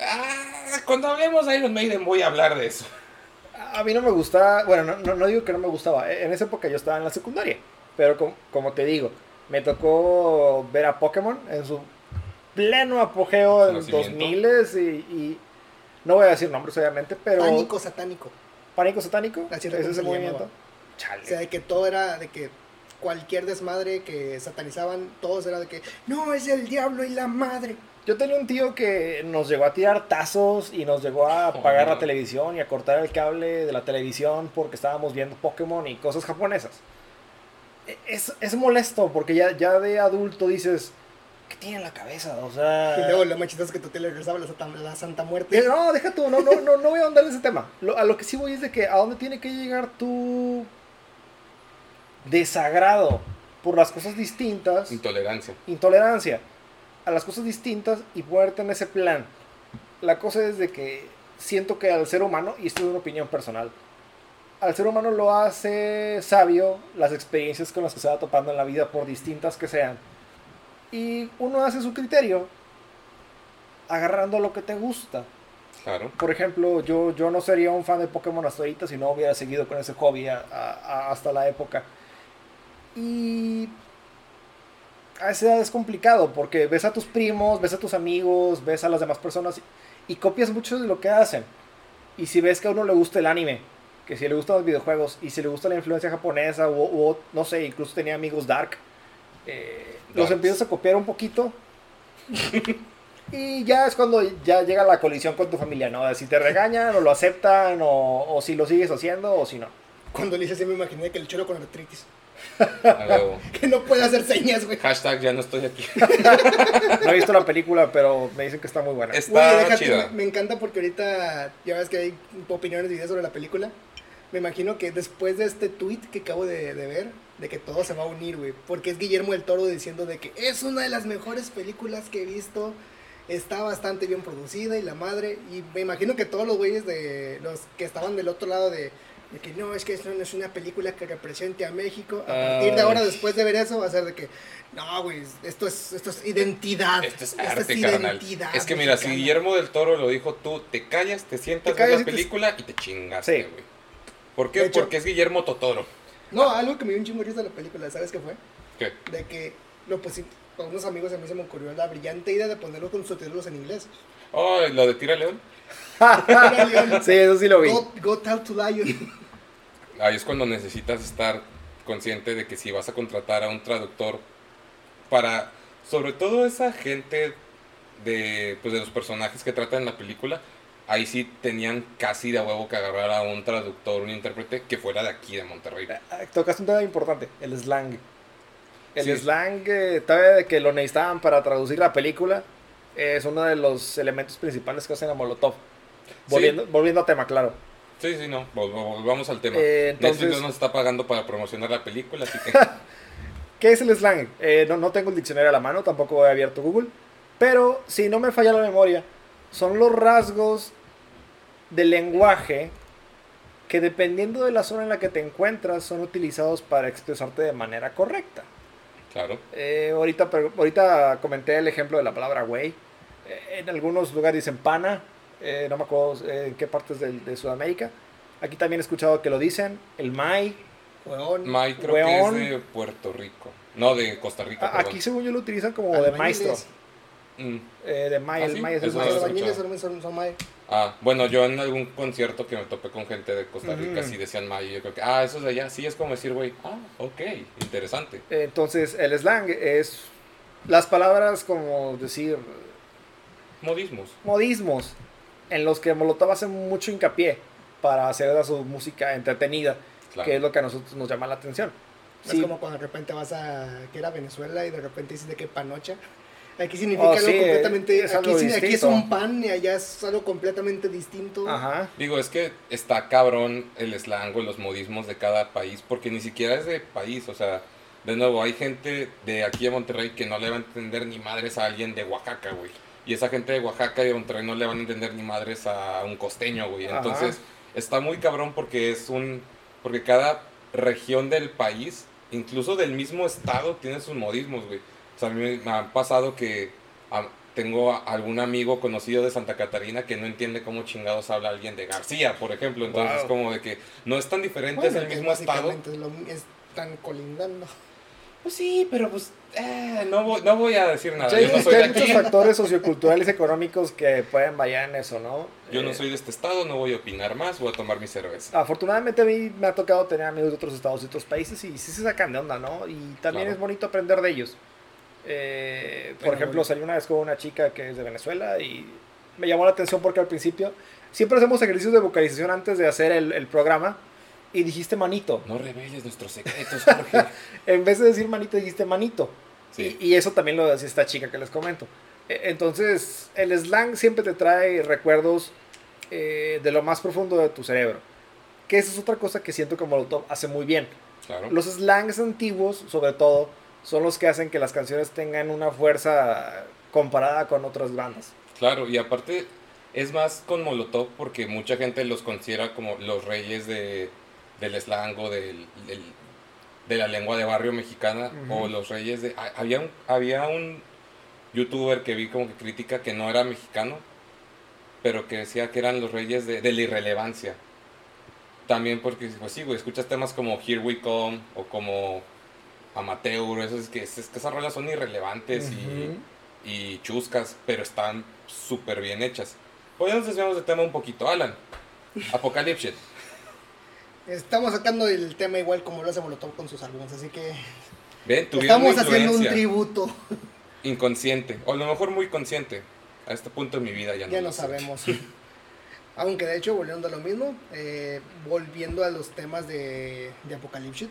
Ah, cuando hablemos de Iron Maiden voy a hablar de eso. A mí no me gustaba, bueno, no, no, no digo que no me gustaba, en esa época yo estaba en la secundaria, pero com- como te digo, me tocó ver a Pokémon en su pleno apogeo en los Nacimiento. 2000 y, y no voy a decir nombres obviamente, pero... Pánico satánico. Pánico satánico, ese es le movimiento. Chale. O sea, de que todo era, de que cualquier desmadre que satanizaban, todos era de que, no, es el diablo y la madre. Yo tenía un tío que nos llegó a tirar tazos y nos llegó a apagar la televisión y a cortar el cable de la televisión porque estábamos viendo Pokémon y cosas japonesas. E- Es, es molesto porque ya, ya de adulto dices, ¿qué tiene en la cabeza? O sea... Y luego lo más chistoso es que tu tía le regresaba la, santa- la Santa Muerte. Eh, No, deja tú, no, no, no, no voy a andar en ese tema. Lo- a lo que sí voy es de que a dónde tiene que llegar tu desagrado por las cosas distintas, Intolerancia. intolerancia a las cosas distintas y ponerte en ese plan. La cosa es de que siento que al ser humano, y esto es una opinión personal, al ser humano lo hace sabio las experiencias con las que se va topando en la vida, por distintas que sean. Y uno hace su criterio agarrando lo que te gusta. Claro. Por ejemplo, yo, yo no sería un fan de Pokémon hasta ahorita si no hubiera seguido con ese hobby a- a- a- hasta la época. Y a esa edad es complicado porque ves a tus primos, ves a tus amigos, ves a las demás personas y copias mucho de lo que hacen. Y si ves que a uno le gusta el anime, que si le gustan los videojuegos y si le gusta la influencia japonesa o, o, no sé, incluso tenía amigos dark, eh, los empiezas a copiar un poquito. Y ya es cuando ya llega la colisión con tu familia, ¿no? De si te regañan o lo aceptan o, o si lo sigues haciendo o si no. Cuando le hice así me imaginé que el cholo con artritis. A huevo. Que no puede hacer señas, güey. Hashtag ya no estoy aquí. No he visto la película, pero me dicen que está muy buena. Está déjate, chida. me, me encanta porque ahorita ya ves que hay opiniones y videos sobre la película. Me imagino que después de este tweet que acabo de, de ver, de que todo se va a unir, güey. Porque es Guillermo del Toro diciendo de que es una de las mejores películas que he visto. Está bastante bien producida y la madre. Y me imagino que todos los güeyes de los que estaban del otro lado de, de que no, es que esto no es una película que represente a México. A partir de ahora, Ay. después de ver eso, va a ser de que, no, güey, esto es, esto es identidad. Esto es Esto arte, carnal. identidad Es que mira, si mexicana". Guillermo del Toro lo dijo, tú te callas, te sientas, Te callas ves y la te- película y te chingaste, Sí. güey. ¿Por qué? Hecho- Porque es Guillermo Totoro. No, algo que me dio un chingo de la película, ¿sabes qué fue? ¿Qué? De que lo pusi- con unos amigos a mí se me ocurrió la brillante idea de ponerlo con subtítulos en inglés. Oh, lo de Tira León. Sí, eso sí lo vi. Go, go tell to Lion. Ahí es cuando necesitas estar consciente de que si vas a contratar a un traductor para, sobre todo esa gente de, pues de los personajes que tratan en la película, ahí sí tenían casi de huevo que agarrar a un traductor, un intérprete que fuera de aquí, de Monterrey. Ah, Tocaste un tema importante, el slang. El Sí. slang, eh, todavía de que lo necesitaban para traducir la película, es uno de los elementos principales que hacen a Molotov. Volviendo, volviendo a tema, claro. Sí, sí, no, vol- vol- volvamos al tema. Eh, entonces- Netflix no nos está pagando para promocionar la película, así que... ¿Qué es el slang? Eh, no, no tengo el diccionario a la mano, tampoco he abierto Google. Pero si no me falla la memoria, son los rasgos del lenguaje que dependiendo de la zona en la que te encuentras son utilizados para expresarte de manera correcta. Claro. Eh, ahorita, ahorita comenté el ejemplo de la palabra güey. Eh, en algunos lugares dicen pana, eh, no me acuerdo eh, en qué partes del- de, Sudamérica. Aquí también he escuchado que lo dicen, el mai. Weón. Mike creo Weón. que es de Puerto Rico. No, de Costa Rica. Aquí según yo lo utilizan como de maestro. Mm. Eh, de mai, ¿Ah, el sí? mai es el Eso escuchado. son, son, son mae. Ah, bueno, yo en algún concierto que me topé con gente de Costa Rica, Ujú. sí decían Maya. Yo creo que, ah, eso es de allá. Sí, es como decir, güey, ah, ok, interesante. Entonces, el slang es las palabras como decir Modismos. modismos en los que Molotov hace mucho hincapié para hacer a su música entretenida, Claro. que es lo que a nosotros nos llama la atención. Es Sí, como cuando de repente vas a que era Venezuela y de repente dices de que panocha. Aquí significa Oh, algo sí, completamente. es aquí, algo sí- aquí es un pan y allá es algo completamente distinto. Ajá. Digo, es que está cabrón el slang o los modismos de cada país, porque ni siquiera es de país, o sea, de nuevo, hay gente de aquí de Monterrey que no le va a entender ni madres a alguien de Oaxaca, güey. Y esa gente de Oaxaca y de Monterrey no le van a entender ni madres a un costeño, güey. Ajá. Entonces, está muy cabrón porque es un... Porque cada región del país incluso del mismo estado tienen sus modismos, güey. O sea, a mí me ha pasado que ah, tengo a- algún amigo conocido de Santa Catarina que no entiende cómo chingados habla alguien de García, por ejemplo. Entonces Wow. es como de que no es tan diferente, Bueno, es el mismo estado. lo- están colindando. Pues sí, pero pues eh, no, voy, no voy a decir nada. Sí, Yo no soy que de hay muchos factores socioculturales económicos que pueden variar en eso, ¿no? Yo no Eh, soy de este estado, no voy a opinar más, voy a tomar mi cerveza. Afortunadamente a mí me ha tocado tener amigos de otros estados y otros países y sí se sacan de onda, ¿no? Y también Claro. es bonito aprender de ellos. Eh, por Bueno, ejemplo, salí una vez con una chica que es de Venezuela y me llamó la atención porque al principio siempre hacemos ejercicios de vocalización antes de hacer el, el programa y dijiste manito. No reveles nuestros secretos, Jorge. En vez de decir manito, dijiste manito. Sí. Y, y eso también lo decía esta chica que les comento. E- Entonces, el slang siempre te trae recuerdos eh, de lo más profundo de tu cerebro. Que esa es otra cosa que siento que Molotov hace muy bien. Claro. Los slangs antiguos, sobre todo, son los que hacen que las canciones tengan una fuerza comparada con otras bandas. Claro, y aparte es más con Molotov porque mucha gente los considera como los reyes de, del slang o del, del- de la lengua de barrio mexicana Ujú. o los reyes de... ha- Había un, había un youtuber que vi como que critica que no era mexicano, pero que decía que eran los reyes de, de la irrelevancia. También porque, pues sí, güey, escuchas temas como Here We Come o como Amateur, eso es que, es que esas rolas son irrelevantes y chuscas, pero están súper bien hechas. Hoy nos desviamos de tema un poquito, Alan. Apocalypse. Estamos sacando el tema igual como lo hace Molotov con sus álbumes, así que Ven, estamos haciendo un tributo. inconsciente, o a lo mejor muy consciente. A este punto de mi vida ya no Ya lo sabemos. Aunque de hecho, volviendo a lo mismo, eh, volviendo a los temas de, de Apocalypse,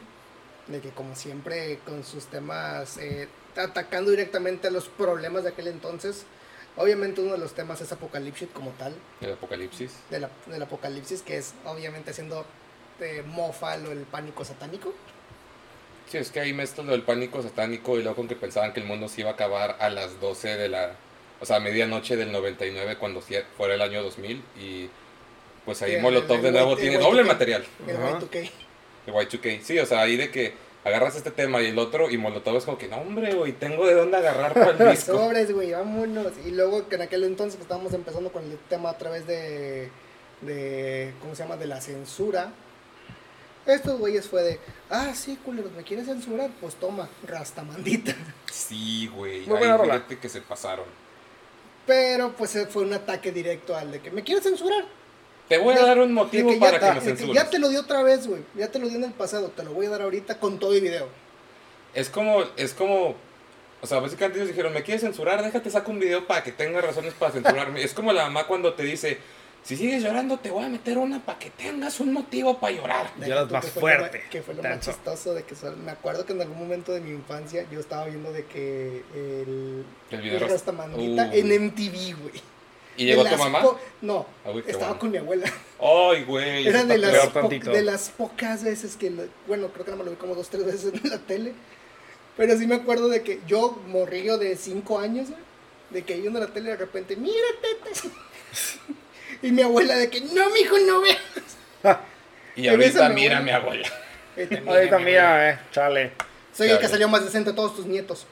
de que como siempre con sus temas eh, atacando directamente a los problemas de aquel entonces, obviamente uno de los temas es Apocalypse como tal, El apocalipsis. de la- del apocalipsis, que es obviamente haciendo eh, mofa lo del pánico satánico. Sí, es que ahí mezclas lo del pánico satánico y luego con que pensaban que el mundo se iba a acabar a las 12 de la... O sea, a medianoche del 99 cuando fuera el año 2000 y pues ahí Sí, el- Molotov el de nuevo tiene el doble Y2K. material. El Ajá. Y2K. de Y2K. Sí, o sea, ahí de que agarras este tema y el otro y Molotov es como que, no hombre, güey, tengo de dónde agarrar para el disco. Sobres, güey, vámonos. Y luego que en aquel entonces que estábamos empezando con el tema a través de, de ¿cómo se llama? De la censura. Estos güeyes fue de, ah, sí, culeros, ¿me quieres censurar? Pues toma, rastamandita. Sí, güey, Muy buena rola. que se pasaron. Pero pues eh, fue un ataque directo al de que, ¿me quieres censurar? Te voy a De- dar un motivo que para que me censures. ya te lo di otra vez, güey. Ya te lo di en el pasado, te lo voy a dar ahorita con todo y video. Es como, es como, o sea, básicamente ellos dijeron, ¿me quieres censurar? Déjate saco un video para que tengas razones para censurarme. es como la mamá cuando te dice, si sigues llorando te voy a meter una para que tengas un motivo para llorar. Lloras más fuerte, que fue lo más chistoso de que me acuerdo que en algún momento de mi infancia yo estaba viendo de que el, El video el rast- Rastamandita Uh. en MTV, güey. ¿Y llegó De tu las mamá? No, Ah, estaba bueno. con mi abuela. Ay, güey. Era de las, de las pocas veces que, lo- bueno, creo que nada más lo vi como dos, tres veces en la tele. Pero sí me acuerdo de que yo, morrillo de 5 años, güey, de que viendo la tele de repente, mira, teta. y mi abuela de que, no, mijo, no veas. Y ahorita mira a mi abuela. Ahorita, mira, eh, chale. Soy el que salió más decente de todos tus nietos.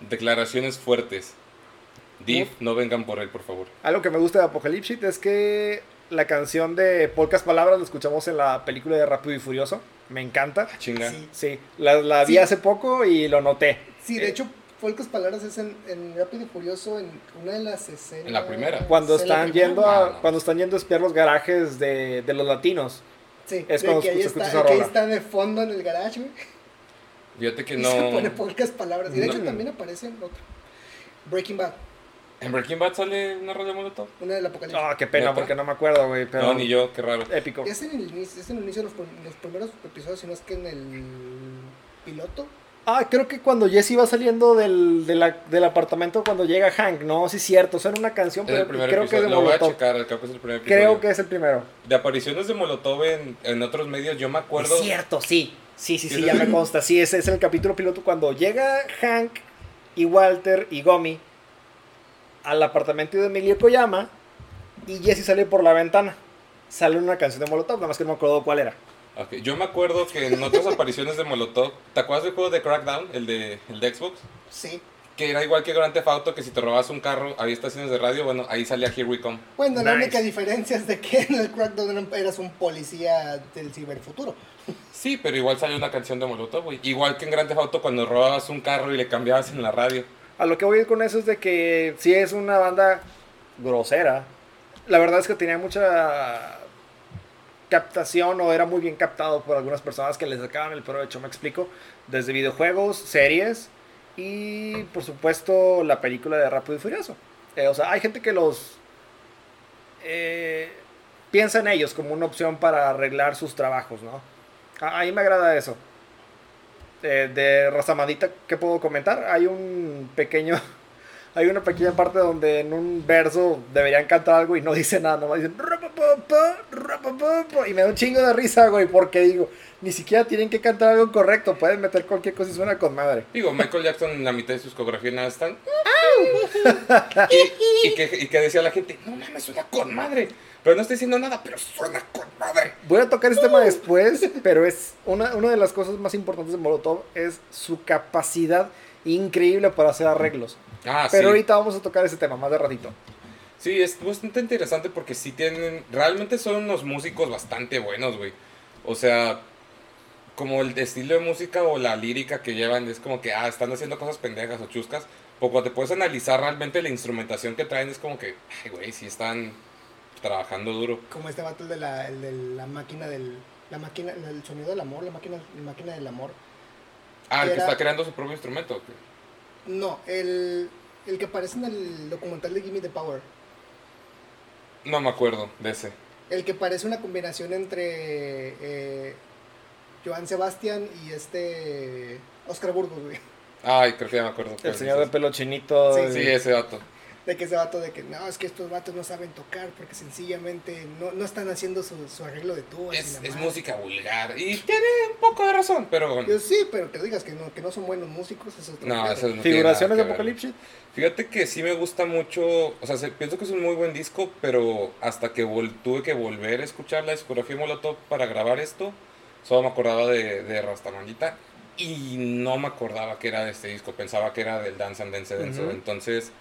Declaraciones fuertes. Div, no vengan por él, por favor. Algo que me gusta de Apocalypse es que la canción de Pocas Palabras la escuchamos en la película de Rápido y Furioso. Me encanta. Chinga. Sí. Sí, la, la vi Sí. hace poco y lo noté. Sí, de Eh. hecho, Folcas Palabras es en, en Rápido y Furioso en una de las escenas. En la primera. Cuando están primera. yendo a, No, no. cuando están yendo a espiar los garajes de, de los latinos. Sí, es cuando que ahí está, esa que ahí está de fondo en el garage, güey. Fíjate que Y no. se pone pocas palabras. Y de hecho No. también aparece en otra. Breaking Bad, ¿En Breaking Bad sale una rola de Molotov? una del apocalipsis. Ah, qué pena, porque no me acuerdo, güey. Pero No, ni yo, qué raro. Épico. Es en el inicio, es en el inicio de los, los primeros episodios, si no es que en el piloto. Ah, creo que cuando Jesse va saliendo del, de la- del apartamento cuando llega Hank, no, sí es cierto, suena una canción, Es pero el creo que es episodio. de Lo voy a Molotov. checar, creo que es el primer episodio. Creo que es el primero. De apariciones de Molotov en, en otros medios, yo me acuerdo. Es cierto, sí. Sí, sí, sí, ¿Sí ya me el- consta. Sí, ese es el capítulo piloto cuando llega Hank y Walter y Gomi al apartamento de Emilio Koyama y Jesse sale por la ventana. Sale una canción de Molotov, nada más que no me acuerdo cuál era. Yo me acuerdo que en otras apariciones de Molotov, ¿te acuerdas del juego de Crackdown, el de, el de Xbox? Sí. Que era igual que Grand Theft Auto, que si te robabas un carro, había estaciones de radio, bueno, ahí salía Here We Come. Bueno, la única diferencia es de que en el Crackdown eras un policía del ciberfuturo. Sí, pero igual salió una canción de Molotov, güey. Igual que en Grand Theft Auto cuando robabas un carro y le cambiabas en la radio. A lo que voy a ir con eso es de que si es una banda grosera. La verdad es que tenía mucha captación o era muy bien captado por algunas personas que les sacaban el provecho, me explico. Desde videojuegos, series y por supuesto la película de Rápido y Furioso. Eh, o sea, hay gente que los eh, piensa en ellos como una opción para arreglar sus trabajos, ¿no? A, a mí me agrada eso. Eh, de Razamadita, ¿qué puedo comentar? Hay un pequeño, hay una pequeña parte donde en un verso deberían cantar algo y no dice nada, nomás dicen y me da un chingo de risa, güey, porque digo, ni siquiera tienen que cantar algo correcto, pueden meter cualquier cosa y suena con madre. Digo, Michael Jackson en la mitad de su discografía nada están. y, y que, y que decía la gente, no mames, suena con madre. Pero no estoy diciendo nada, pero suena con madre. Voy a tocar este tema después, pero es una, una de las cosas más importantes de Molotov es su capacidad increíble para hacer arreglos. Ah, Pero sí. ahorita vamos a tocar ese tema más de ratito. Sí, es bastante interesante porque sí tienen. Realmente son unos músicos bastante buenos, güey. O sea, como el estilo de música o la lírica que llevan es como que, ah, están haciendo cosas pendejas o chuscas. Pero cuando te puedes analizar realmente la instrumentación que traen, es como que, ay, güey, sí están trabajando duro. Como este vato el de la, el de la máquina del. La máquina, el sonido del amor, la máquina, la máquina del amor. Ah, el que Era- está creando su propio instrumento. ¿o qué? No, el, el que aparece en el documental de Gimme the Power. No me acuerdo de ese. El que parece una combinación entre eh, Joan Sebastián y este Oscar Burgos, güey. Ay, creo que ya me acuerdo. El señor de pelo chinito. Sí, y- Sí, ese dato. De que ese vato de que no, es que estos vatos no saben tocar porque sencillamente no, no están haciendo su, su arreglo de y Es, la es madre". música vulgar. Y tiene un poco de razón, pero. Yo sí, pero que digas que no, que no son buenos músicos, eso es No, eso no Figuraciones de. Apocalipsis. Fíjate que sí me gusta mucho, o sea, se- pienso que es un muy buen disco, pero hasta que vol- tuve que volver a escuchar la discografía Molotov para grabar esto, solo me acordaba de, de y no me acordaba que era de este disco, pensaba que era del Dance and Dance Dance, entonces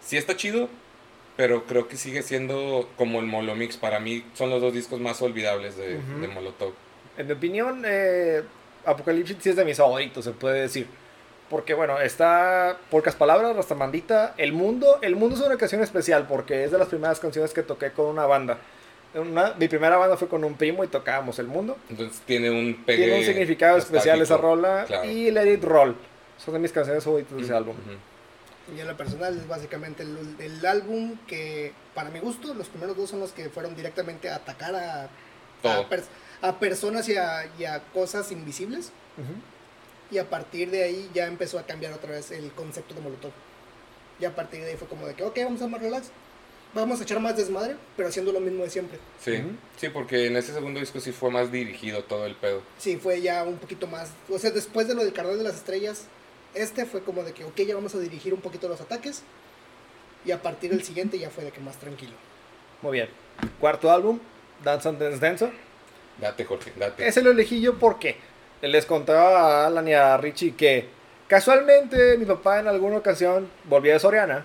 sí está chido, pero creo que sigue siendo como el Molomix, para mí son los dos discos más olvidables de, Molotov. En mi opinión, eh, Apocalipsis sí es de mis favoritos, se puede decir. Porque, bueno, está, pocas palabras, Rastamandita. El Mundo, El Mundo es una canción especial porque es de las primeras canciones que toqué con una banda. Una- mi primera banda fue con un primo y tocábamos El Mundo. Entonces tiene un Tiene un significado especial esa rola. claro. Y Let It Roll. Son de mis canciones favoritas de ese álbum. Y en lo personal es básicamente el, el álbum que, para mi gusto, los primeros dos son los que fueron directamente a atacar a, a, pers- a personas y a, y a cosas invisibles. Ujú. Y a partir de ahí ya empezó a cambiar otra vez el concepto de Molotov. Y a partir de ahí fue como de que, ok, vamos a más relax. Vamos a echar más desmadre, pero haciendo lo mismo de siempre. Sí, Ujú. sí, porque en ese segundo disco sí fue más dirigido todo el pedo. Sí, fue ya un poquito más. O sea, después de lo del Carnal de las Estrellas, este fue como de que, ok, ya vamos a dirigir un poquito los ataques. Y a partir del siguiente ya fue de que más tranquilo. Muy bien. Cuarto álbum, Dance and Dance Dance. Date, Jorge, date. Ese lo elegí yo porque les contaba a Alan y a Richie que casualmente mi papá en alguna ocasión volvía de Soriana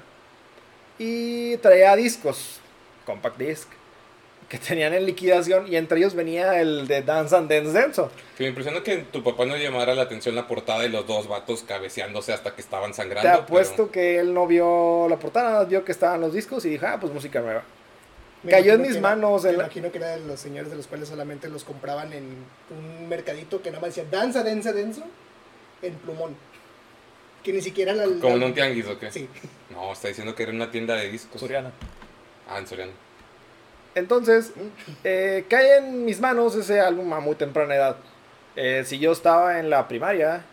y traía discos, compact disc, que tenían en liquidación y entre ellos venía el de Dance and Dance. Que me impresiona que tu papá no llamara la atención la portada y los dos vatos cabeceándose hasta que estaban Te sangrando. apuesto que él no vio la portada, nada más vio que estaban los discos y dijo, ah, pues música nueva. Me Cayó en mis manos Me el- imagino que era de los señores de los cuales solamente los compraban en un mercadito que nada más decía danza, densa, denso, en plumón. Que ni siquiera la. ¿Como en un tianguis o qué? Sí. No, está diciendo que era una tienda de discos. Soriana. Ah, en Soriano. Entonces, eh, cae en mis manos ese álbum a muy temprana edad. Eh, si yo estaba en la primaria,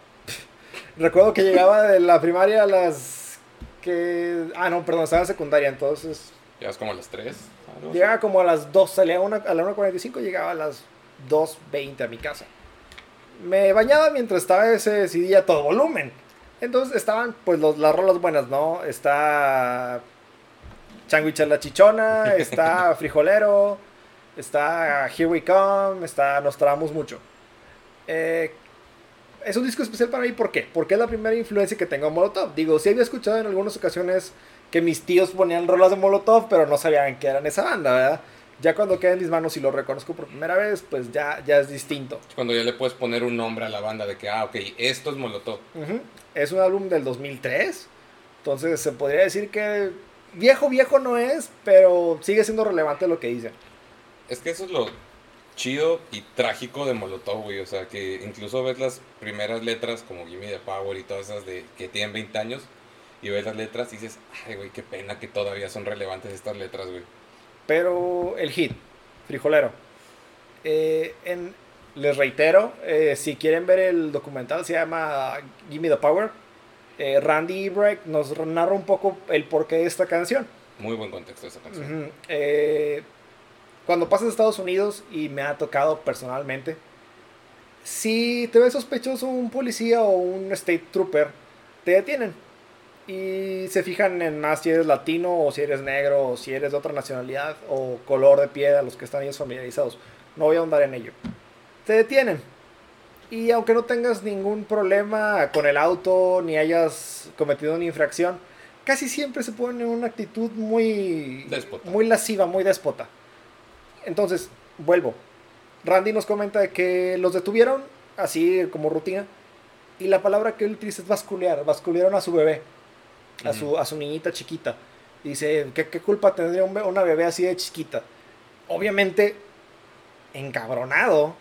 recuerdo que llegaba de la primaria a las que... Ah, no, perdón, estaba en secundaria, entonces Llevas como a las 3. llegaba como a las 2, salía a, una, a la 1.45, llegaba a las 2.20 a mi casa. Me bañaba mientras estaba ese CD a todo volumen. Entonces estaban pues los, las rolas buenas, ¿no? Está Changuicha la Chichona, está Frijolero, Está Here We Come, está Nos Trabamos Mucho. Eh, es un disco especial para mí, ¿por qué? Porque es la primera influencia que tengo en Molotov. Digo, sí había escuchado en algunas ocasiones que mis tíos ponían rolas de Molotov, pero no sabían que eran esa banda, ¿verdad? Ya cuando queda en mis manos y lo reconozco por primera vez, pues ya, ya es distinto. Cuando ya le puedes poner un nombre a la banda de que, ah, ok, esto es Molotov. Ujú. Es un álbum del 2003, entonces se podría decir que viejo, viejo no es, pero sigue siendo relevante lo que dicen. Es que eso es lo chido y trágico de Molotov, güey. O sea, que incluso ves las primeras letras como Gimme the Power y todas esas de que tienen 20 años y ves las letras y dices, ay, güey, qué pena que todavía son relevantes estas letras, güey. Pero el hit, frijolero. Eh, en- les reitero, eh, si quieren ver el documental, se llama Gimme the Power. Eh, Randy Breck nos narra un poco el porqué de esta canción. Muy buen contexto esa canción. Ujú. Eh, cuando pasas a Estados Unidos, y me ha tocado personalmente, si te ves sospechoso un policía o un state trooper, te detienen. Y se fijan en más si eres latino o si eres negro o si eres de otra nacionalidad o color de piel a los que están ellos familiarizados. No voy a ahondar en ello. Te detienen. Y aunque no tengas ningún problema con el auto ni hayas cometido una infracción, casi siempre se pone en una actitud muy Déspota. muy lasciva, muy déspota. Entonces, vuelvo. Randy nos comenta que los detuvieron así como rutina y la palabra que él utiliza es basculear, basculearon a su bebé, a su a su niñita chiquita. Y dice, ¿qué, qué culpa tendría una bebé así de chiquita? Obviamente encabronado.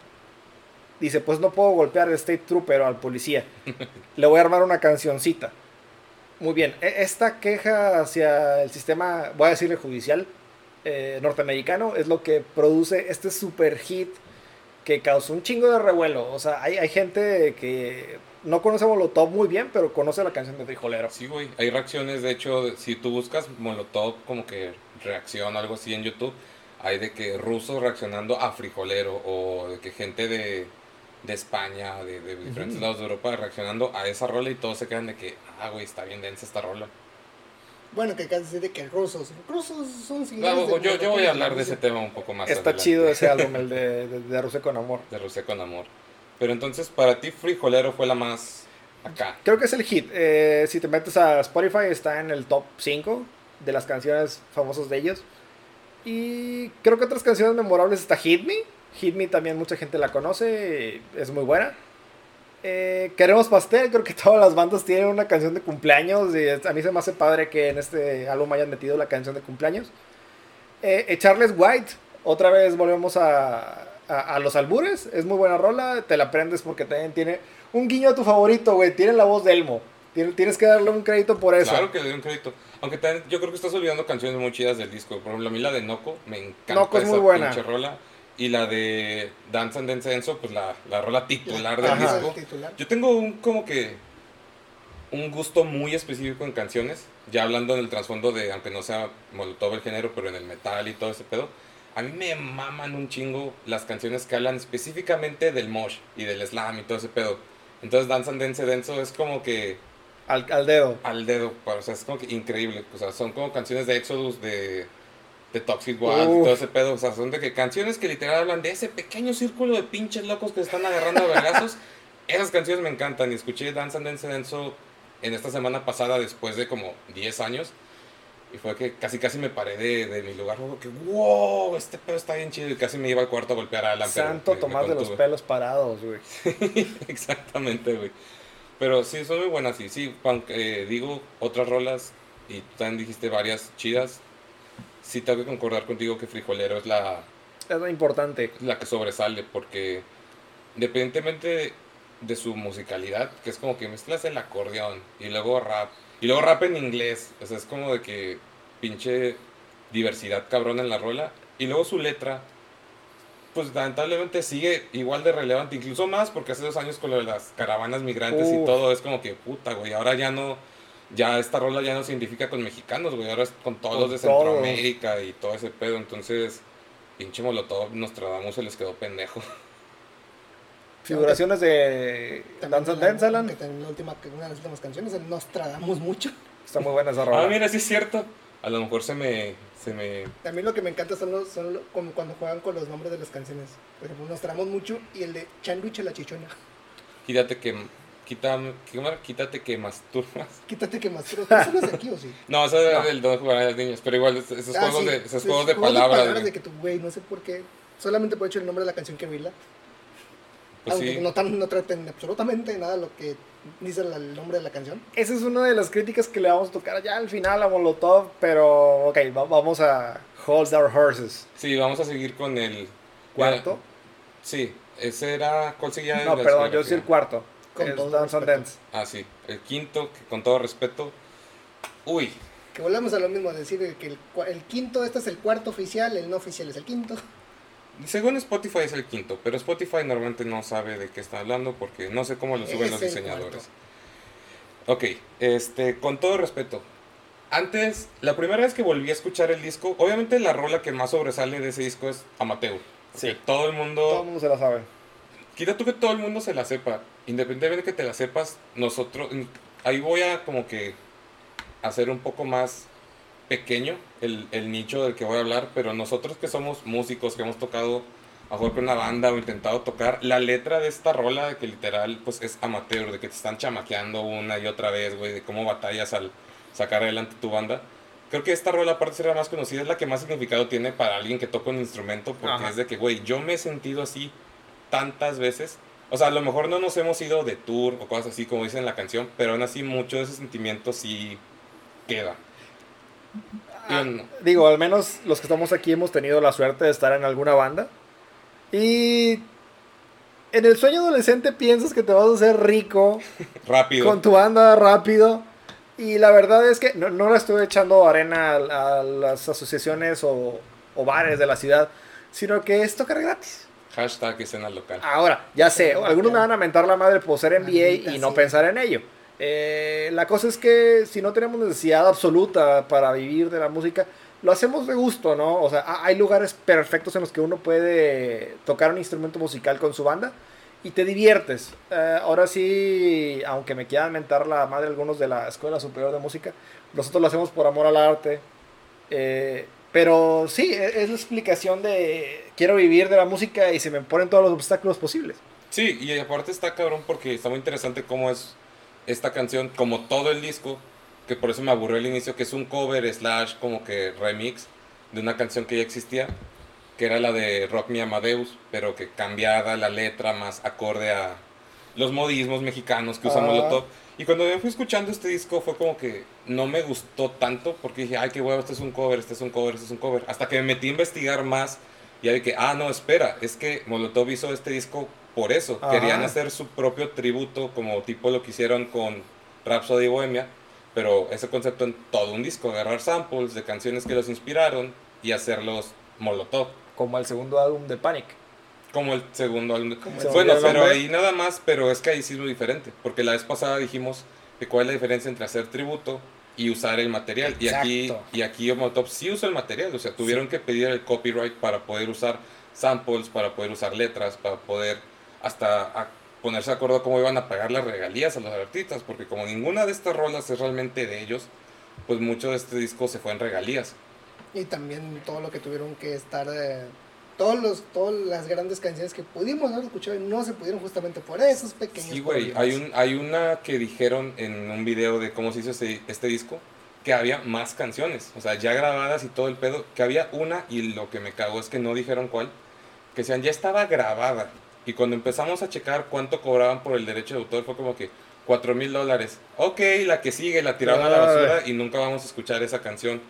Dice, pues no puedo golpear al State Trooper o al policía. Le voy a armar una cancioncita. Muy bien, e- esta queja hacia el sistema, voy a decirle judicial, eh, norteamericano, es lo que produce este super hit que causó un chingo de revuelo. O sea, hay, hay gente que no conoce Molotov muy bien, pero conoce la canción de Frijolero. Sí, güey. Hay reacciones, de hecho, si tú buscas Molotov como que reacción algo así en YouTube, hay de que rusos reaccionando a frijolero o de que gente de, de España, de, de diferentes lados de Europa reaccionando a esa rola y todos se quedan de que, ah, güey, está bien densa esta rola. Bueno, que casi de que rusos. Rusos son No, similares. yo, yo voy a hablar de ese tema un poco más Está adelante. chido ese álbum, el de, de, de Rusia con Amor. De Rusia con Amor. Pero entonces, para ti, Frijolero fue la más acá. Creo que es el hit. Eh, si te metes a Spotify, está en el top 5 de las canciones famosas de ellos. Y creo que otras canciones memorables está Hit Me. Hit Me también mucha gente la conoce, es muy buena. Eh, Queremos Pastel, creo que todas las bandas tienen una canción de cumpleaños. Y a mí se me hace padre que en este álbum hayan metido la canción de cumpleaños. Eh, eh, Charles White, otra vez volvemos a, a, a los albures. Es muy buena rola, te la aprendes porque también tiene un guiño a tu favorito, güey. Tiene la voz de Elmo. Tien- Tienes que darle un crédito por eso. Claro que le doy un crédito. Aunque también yo creo que estás olvidando canciones muy chidas del disco. Por ejemplo, a mí la de Noco me encanta Noco es esa muy buena. rola. Y la de Dance and Dance Enso, pues la, la rola titular del Ajá. disco. Titular. Yo tengo un como que un gusto muy específico en canciones, ya hablando en el trasfondo de, aunque no sea Molotov el género, pero en el metal y todo ese pedo, a mí me maman un chingo las canciones que hablan específicamente del mosh y del slam y todo ese pedo. Entonces Dance and Dance Denso es como que Al, al dedo. al dedo, o sea, es como que increíble, o sea, son como canciones de Exodus, de, de Toxic Wild, Uf. todo ese pedo, o sea, son de que canciones que literal hablan de ese pequeño círculo de pinches locos que están agarrando a vergazos. Esas canciones me encantan y escuché Dance and Dance Denso en esta semana pasada después de como 10 años y fue que casi casi me paré de, de mi lugar, fue que wow, este pedo está bien chido y casi me iba al cuarto a golpear a Alan. pero Santo me- me Tomás de los pelos parados, güey. Exactamente, güey. Pero sí, son muy buenas, sí. Sí, aunque eh, digo otras rolas y tú también dijiste varias chidas, sí tengo que concordar contigo que Frijolero es la, Es lo importante. la que sobresale porque independientemente de, de su musicalidad, que es como que mezclas el acordeón y luego rap, y luego rap en inglés, o sea, es como de que pinche diversidad cabrón en la rola, y luego su letra, pues lamentablemente sigue igual de relevante, incluso más porque hace dos años con lo de las caravanas migrantes y todo, es como que puta, güey, ahora ya no, ya esta rola ya no se identifica con mexicanos, güey, ahora es con todos Con los de todos. Centroamérica y todo ese pedo, entonces, pinche Molotov, Nostradamus se les quedó pendejo. Figuraciones de También Dance and la- Dance, Alan. que también la última, una de las últimas canciones, Nostradamus mucho. Está muy buena esa Ah, rola. mira, sí es cierto. a lo mejor se me, se me... A mí lo que me encanta son, los, son lo- como cuando juegan con los nombres de las canciones. Por ejemplo, nos tramos mucho y el de Chanduche la chichona. Quítate que, quítame, quítate que masturbas. Quítate que más. Pero eso no es de aquí, ¿o sí? No, eso era No. del donde jugaban las niñas, pero igual es- esos Ah, juegos sí. de, esos Los juegos de palabras, de que tú, güey, no sé por qué. Solamente por hecho el nombre de la canción que oírla. Pues aunque sí. no, tan, no traten absolutamente nada lo que dice la- el nombre de la canción. Esa es una de las críticas que le vamos a tocar ya al final a Molotov, pero ok, va- vamos a hold our horses. Sí, vamos a seguir con el Cuarto. Sí, ese era. ¿Cuál seguía? No, perdón, yo soy el cuarto. Con es todo Dance on respeto. Dance. Ah, sí. El quinto, que con todo respeto. Uy, Que volvemos a lo mismo, decir que el, quinto, este es el cuarto oficial, el no oficial es el quinto. según Spotify es el quinto, pero Spotify normalmente no sabe de qué está hablando porque no sé cómo lo suben Es los diseñadores. Ok, este, con todo respeto. Antes, la primera vez que volví a escuchar el disco, obviamente la rola que más sobresale de ese disco es Amateur. Sí. Todo el mundo. Todo el mundo se la sabe. Quita tú que todo el mundo se la sepa. Independientemente de que te la sepas, nosotros. Ahí voy a como que hacer un poco más pequeño el, el nicho del que voy a hablar, pero nosotros que somos músicos, que hemos tocado a jugar con una banda o intentado tocar, la letra de esta rola, de que literal pues es amateur, de que te están chamaqueando una y otra vez, güey, de cómo batallas al sacar adelante tu banda. Creo que esta rola, aparte de ser la más conocida, es la que más significado tiene para alguien que toca un instrumento, porque Ajá. es de que, güey, yo me he sentido así tantas veces. O sea, a lo mejor no nos hemos ido de tour o cosas así, como dice en la canción, pero aún así mucho de ese sentimiento sí queda. Ah, Digo, no. Digo, al menos los que estamos aquí hemos tenido la suerte de estar en alguna banda. Y en el sueño adolescente piensas que te vas a hacer rico Rápido. con tu banda rápido. Y la verdad es que no, no le estoy echando arena a, a las asociaciones o, o bares de la ciudad, sino que es tocar gratis. Hashtag escena local. Ahora, ya sé, algunos me van a mentar la madre por ser MBA Maldita y no sea. pensar en ello. Eh, la cosa es que si no tenemos necesidad absoluta para vivir de la música, lo hacemos de gusto, ¿no? O sea, ha- hay lugares perfectos en los que uno puede tocar un instrumento musical con su banda y te diviertes. Eh, ahora sí, aunque me quieran mentar la madre algunos de la Escuela Superior de Música, nosotros lo hacemos por amor al arte. Eh, pero sí, e- es la explicación de quiero vivir de la música y se me ponen todos los obstáculos posibles. Sí, y aparte está cabrón porque está muy interesante cómo es esta canción, como todo el disco, que por eso me aburrió el inicio, que es un cover slash como que remix de una canción que ya existía, que era la de Rock Me Amadeus, pero que cambiada la letra más acorde a los modismos mexicanos que usa Ah. Molotov. Y cuando me fui escuchando este disco fue como que no me gustó tanto porque dije, ay, qué huevo, este es un cover, este es un cover, este es un cover. Hasta que me metí a investigar más y ahí que, ah, no, espera, es que Molotov hizo este disco por eso. Ajá. Querían hacer su propio tributo como tipo lo que hicieron con Rhapsody Bohemia, pero ese concepto en todo un disco, agarrar samples de canciones que los inspiraron y hacerlos Molotov. Como el segundo álbum de Panic. Como el segundo álbum. Bueno, pero ahí nada más, pero es que ahí sí es muy diferente. Porque la vez pasada dijimos que cuál es la diferencia entre hacer tributo y usar el material. Y aquí, y aquí Molotov sí usa el material. O sea, tuvieron que pedir el copyright para poder usar samples, para poder usar letras, para poder hasta ponerse de acuerdo cómo iban a pagar las regalías a los artistas. Porque como ninguna de estas rolas es realmente de ellos, pues mucho de este disco se fue en regalías. Y también todo lo que tuvieron que estar. eh, todos los, todas las grandes canciones que pudimos haber escuchado y no se pudieron justamente por esos pequeños. Sí, güey, hay, un, hay una que dijeron en un video de cómo se hizo este, este disco, que había más canciones, o sea, ya grabadas y todo el pedo, que había una y lo que me cagó es que no dijeron cuál, que decían, ya estaba grabada. Y cuando empezamos a checar cuánto cobraban por el derecho de autor, fue como que 4 mil dólares. Ok, la que sigue, la tiraron a la basura y nunca vamos a escuchar esa canción.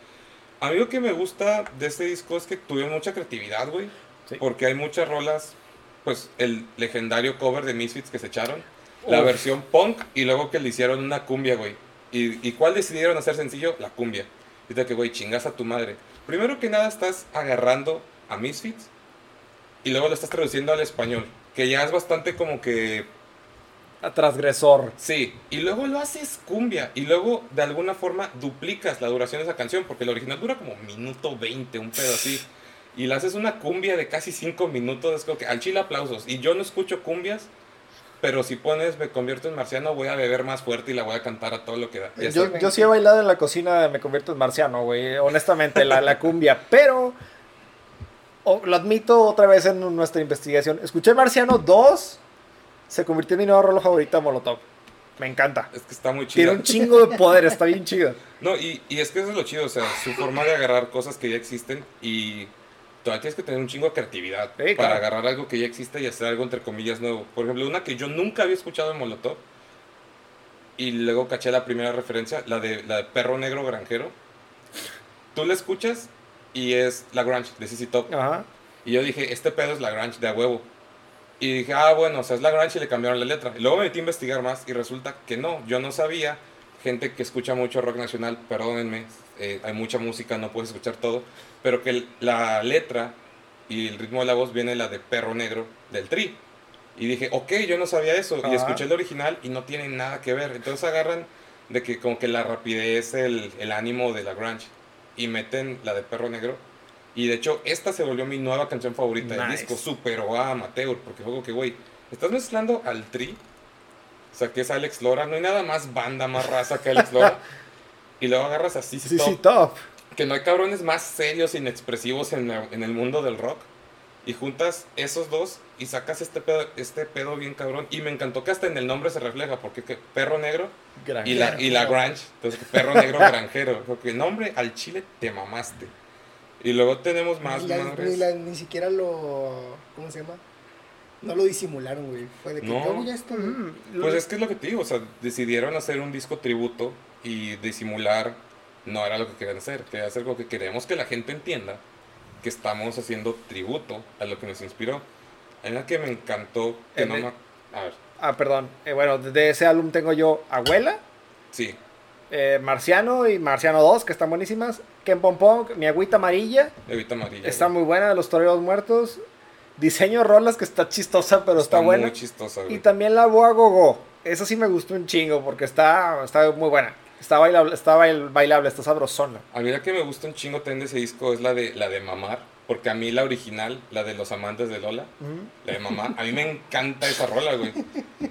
A mí lo que me gusta de este disco es que tuvieron mucha creatividad, güey. Sí. Porque hay muchas rolas, pues el legendario cover de Misfits que se echaron, la versión punk y luego que le hicieron una cumbia, güey. ¿Y, ¿Y cuál decidieron hacer sencillo? La cumbia. Dice que, güey, chingas a tu madre. Primero que nada estás agarrando a Misfits y luego lo estás traduciendo al español, que ya es bastante como que transgresor. Sí, y luego lo haces cumbia, y luego de alguna forma duplicas la duración de esa canción, porque la original dura como minuto 20, un pedo así, y le haces una cumbia de casi 5 minutos, es como que al chile aplausos, y yo no escucho cumbias pero si pones me convierto en marciano, voy a beber más fuerte y la voy a cantar a todo lo que da. Yo, yo sí he bailado en la cocina de Me convierto en marciano, güey. Honestamente, la, la cumbia. Pero, lo admito otra vez en nuestra investigación. Escuché Marciano 2. Se convirtió en mi nueva rola favorita, Molotov. Me encanta. es que está muy Tiene chido. un chingo de poder, está bien chido. No, y, y es que eso es lo chido, o sea, su forma de agarrar cosas que ya existen y todavía tienes que tener un chingo de creatividad Sí, para claro. agarrar algo que ya existe y hacer algo entre comillas nuevo. Por ejemplo, una que yo nunca había escuchado en Molotov y luego caché la primera referencia, la de, la de Perro Negro Granjero. Tú la escuchas y es la Grunge de CC Top. Ajá. Y yo dije, este pedo es la Grunge de a huevo. Y dije, ah, bueno, o sea, es la Grunge y le cambiaron la letra. Y luego me metí a investigar más y resulta que no, yo no sabía. Gente que escucha mucho rock nacional, perdónenme, eh, hay mucha música, no puedes escuchar todo. Pero que la letra y el ritmo de la voz viene la de Perro Negro del Tri. Y dije, ok, yo no sabía eso. Y Ajá. escuché el original y no tiene nada que ver. Entonces agarran de que como que la rapidez, el, el ánimo de la grunge. Y meten la de Perro Negro. Y de hecho, esta se volvió mi nueva canción favorita del Nice. disco. Superó a Amateur. Porque fue como que, güey, estás mezclando al Tri. O sea, que es Alex Lora. No hay nada más banda, más raza que Alex Lora. y luego agarras así, Sí, sí, top. que no hay cabrones más serios, inexpresivos en, la- en el mundo del rock. Y juntas esos dos y sacas este pedo, este pedo bien cabrón. Y me encantó que hasta en el nombre se refleja, porque que perro negro y la, y la grunge. Entonces, perro negro granjero. Porque nombre al chile te mamaste. Y luego tenemos más ni, la- madres. ni, la- ni siquiera lo. ¿Cómo se llama? No lo disimularon, güey. Fue de que No. ya estoy. Mm, Pues es que es lo que te digo, o sea, decidieron hacer un disco tributo y disimular no era lo que querían hacer, querían hacer lo que queremos que la gente entienda que estamos haciendo tributo a lo que nos inspiró. Hay una que me encantó, que En no el- me... A ver, Ah, perdón. Eh, bueno, de ese álbum tengo yo Abuela, sí, eh, Marciano y Marciano 2, que están buenísimas. Ken Pom Pom, Mi Agüita Amarilla. Evita Amarilla. Está güey. muy buena, Los Toreros Muertos. Diseño rolas que está chistosa, pero está, buena. muy chistosa, güey. Y también la Boa Gogo. Esa sí me gustó un chingo porque está, está muy buena. Está bailable, está bail- bailable, está sabrosona. A mí la que me gusta un chingo también de ese disco es la de, la de Mamar, porque a mí la original, la de Los Amantes de Lola, La de mamá. A mí me encanta esa rola, güey.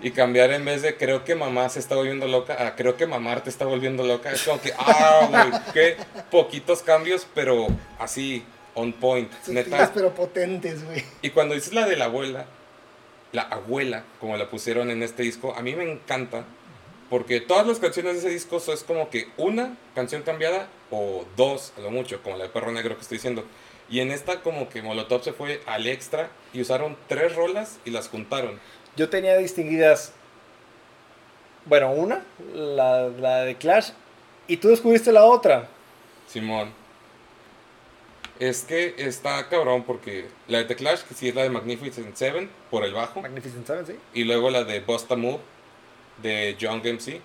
Y cambiar en vez de creo que mamá se está volviendo loca a creo que mamar te está volviendo loca. Es como que, ah, güey, qué poquitos cambios, pero así, on point. Sustiles, Neta. pero potentes, güey. Y cuando dices la de la abuela, la abuela, como la pusieron en este disco, a mí me encanta. Porque todas las canciones de ese disco es como que una canción cambiada o dos, a lo mucho, como la de Perro Negro que estoy diciendo. Y en esta como que Molotov se fue al extra y usaron tres rolas y las juntaron. Yo tenía distinguidas. Bueno, una, la, la de Clash. Y tú descubriste la otra. Simón. Es que está cabrón porque la de The Clash, que sí es la de Magnificent Seven, por el bajo. Magnificent Seven, sí. Y luego la de Busta Move de Young MC,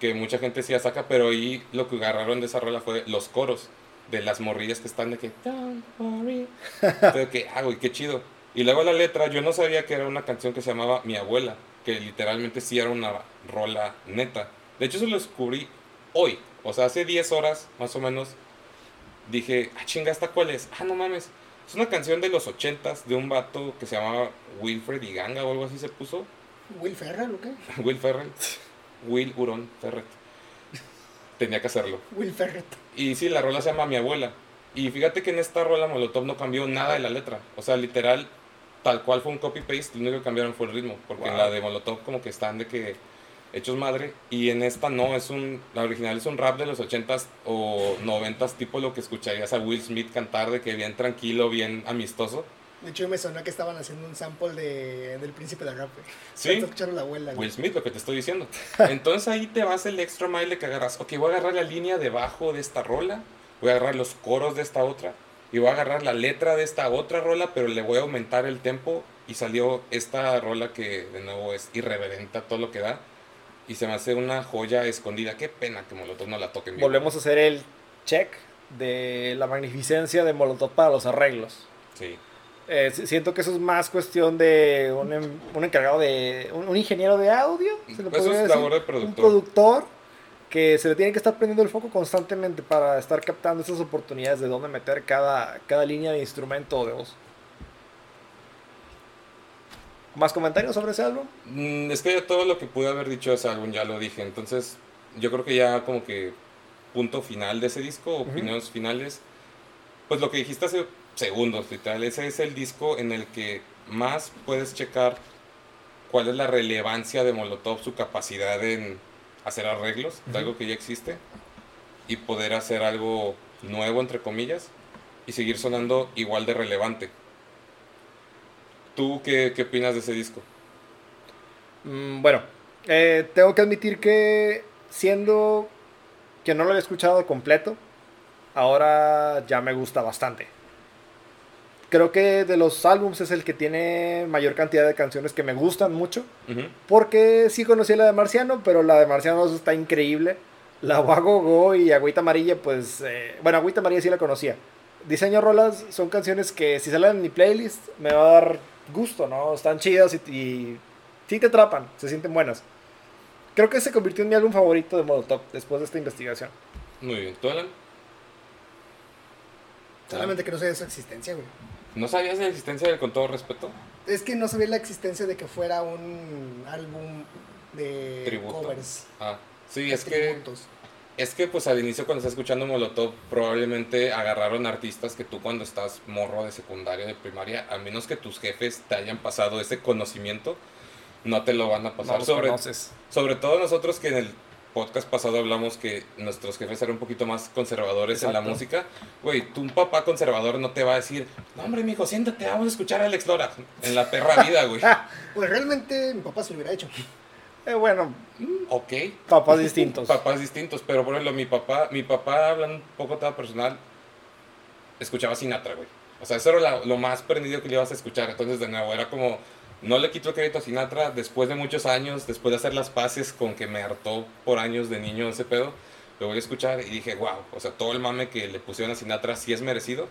que mucha gente sí la saca, pero ahí lo que agarraron de esa rola fue los coros de las morrillas que están de que Don't worry. Entonces, que, ah, güey, qué chido. Y luego la letra, yo no sabía que era una canción que se llamaba Mi abuela, que literalmente sí era una rola neta. De hecho, eso lo descubrí hoy, o sea, hace 10 horas más o menos. Dije, ah, chinga, ¿esta cuál es? Ah, no mames. Es una canción de los 80s de un vato que se llamaba Wilfred y Ganga o algo así se puso. Will Ferrell, ¿o qué? Will Ferrell. Will Huron Ferret. Tenía que hacerlo. Will Ferret. Y sí, la rola se llama Mi abuela. Y fíjate que en esta rola Molotov no cambió nada de la letra. O sea, literal, tal cual fue un copy-paste, lo único que cambiaron fue el ritmo. Porque en la de Molotov como que están de que hechos madre. Y en esta no, es un, la original es un rap de los 80s o 90s, tipo lo que escucharías a Will Smith cantar de que bien tranquilo, bien amistoso. De hecho, me sonó que estaban haciendo un sample de, del príncipe de rap. Sí. Escucharon la abuela. Will Smith, lo que te estoy diciendo. Entonces ahí te vas el extra mile que agarras. Ok, voy a agarrar la línea debajo de esta rola, voy a agarrar los coros de esta otra, y voy a agarrar la letra de esta otra rola, pero le voy a aumentar el tempo. Y salió esta rola que de nuevo es irreverente a todo lo que da. Y se me hace una joya escondida. Qué pena que Molotov no la toquen bien. Volvemos a hacer el check de la magnificencia de Molotov para los arreglos. Sí. Eh, si- siento que eso es más cuestión de un, em- un encargado de. Un, un ingeniero de audio. se le Eso es decir, labor de Un productor. productor que se le tiene que estar prendiendo el foco constantemente para estar captando esas oportunidades de dónde meter cada, cada línea de instrumento o de voz. ¿Más comentarios sobre ese álbum? Mm, es que todo lo que pude haber dicho de ese álbum ya lo dije, entonces yo creo que ya como que punto final de ese disco, opiniones finales, pues lo que dijiste hace segundos, literal, ese es el disco en el que más puedes checar cuál es la relevancia de Molotov, su capacidad en hacer arreglos, de algo que ya existe, y poder hacer algo nuevo, entre comillas, y seguir sonando igual de relevante. ¿Tú qué, qué opinas de ese disco? Mm, bueno, eh, tengo que admitir que siendo que no lo había escuchado completo, ahora ya me gusta bastante. Creo que de los álbums es el que tiene mayor cantidad de canciones que me gustan mucho. Porque sí conocí la de Marciano, pero la de Marciano está increíble. La Wago Go y Agüita Amarilla, pues. eh, bueno, Agüita Amarilla sí la conocía. Diseño Rolas son canciones que si salen en mi playlist me va a dar gusto, ¿no? Están chidas y, y sí te atrapan, se sienten buenas. Creo que se convirtió en mi álbum favorito de Molotov después de esta investigación. Muy bien. ¿Tú, Alan? Solamente que no sabía su existencia, güey. ¿No sabías de la existencia del Con Todo Respeto? Es que no sabía la existencia de que fuera un álbum de Tributo. covers. Ah, sí, es que, es que pues al inicio cuando estás escuchando Molotov probablemente agarraron artistas que tú cuando estás morro de secundaria, de primaria, a menos que tus jefes te hayan pasado ese conocimiento, no te lo van a No pasar. los sobre, conoces. sobre todo nosotros que en el podcast pasado hablamos que nuestros jefes eran un poquito más conservadores en la Exacto. música. Güey, tu un papá conservador no te va a decir, no hombre, mijo, siéntate, vamos a escuchar a Alex Lora. En la perra vida, güey. Pues realmente mi papá se lo hubiera hecho. Eh, bueno, ok. papás distintos. Papás distintos, pero por ejemplo, mi papá, mi papá, hablando un poco tema personal, escuchaba Sinatra, güey. O sea, eso era la- lo más prendido que le ibas a escuchar. Entonces, de nuevo, era como, no le quito crédito a Sinatra después de muchos años, después de hacer las paces con que me hartó por años de niño ese pedo. Lo voy a escuchar y dije, wow, o sea, todo el mame que le pusieron a Sinatra sí es merecido.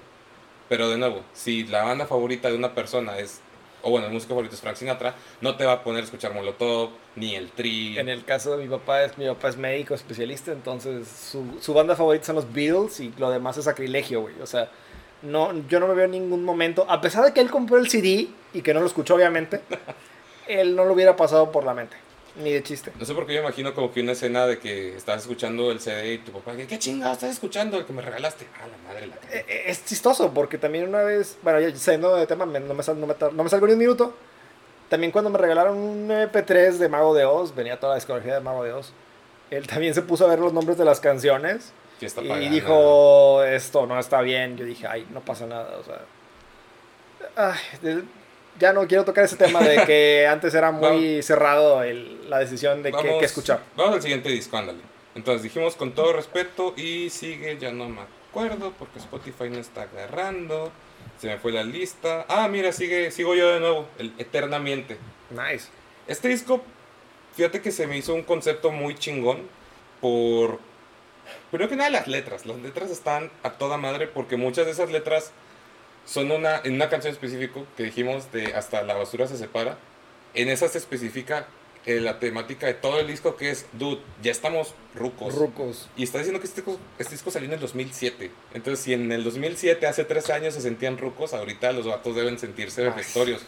Pero de nuevo, si la banda favorita de una persona es, o bueno, el músico favorito es Frank Sinatra, no te va a poner a escuchar Molotov, ni el Tri. En el caso de mi papá, es, mi papá es médico especialista, entonces su, su banda favorita son los Beatles y lo demás es sacrilegio, güey. O sea, no, yo no me veo en ningún momento, a pesar de que él compró el CD y que no lo escuchó, obviamente, él no lo hubiera pasado por la mente, ni de chiste. No sé por qué yo imagino como que una escena de que estás escuchando el CD y tu papá, ¿qué chingado estás escuchando? El que me regalaste. Ah, la madre la cagué". Eh, eh, Es chistoso porque también una vez, bueno, ya saliendo de tema, no me, sal- no, me, no me salgo ni un minuto. También cuando me regalaron un MP3 de Mago de Oz, venía toda la discografía de Mago de Oz. Él también se puso a ver los nombres de las canciones Fiesta y dijo, esto no está bien. Yo dije, ay, no pasa nada. O sea, ay, ya no quiero tocar ese tema de que antes era muy cerrado el- la decisión de qué escuchar. Vamos al siguiente disco, ándale. Entonces dijimos con todo respeto y sigue, ya no me acuerdo porque Spotify no está agarrando. Se me fue la lista. Ah, mira, sigue, sigo yo de nuevo, el Eternamente. Nice. Este disco, fíjate que se me hizo un concepto muy chingón por... Primero que nada las letras. Las letras están a toda madre porque muchas de esas letras son una, en una canción específica que dijimos de Hasta la basura se separa. En esa se especifica eh, la temática de todo el disco que es, dude, ya estamos rucos. Rucos. Y está diciendo que este disco, este disco salió en el 2007. Entonces, si en el 2007, hace tres años, se sentían rucos, ahorita los vatos deben sentirse vejestorios.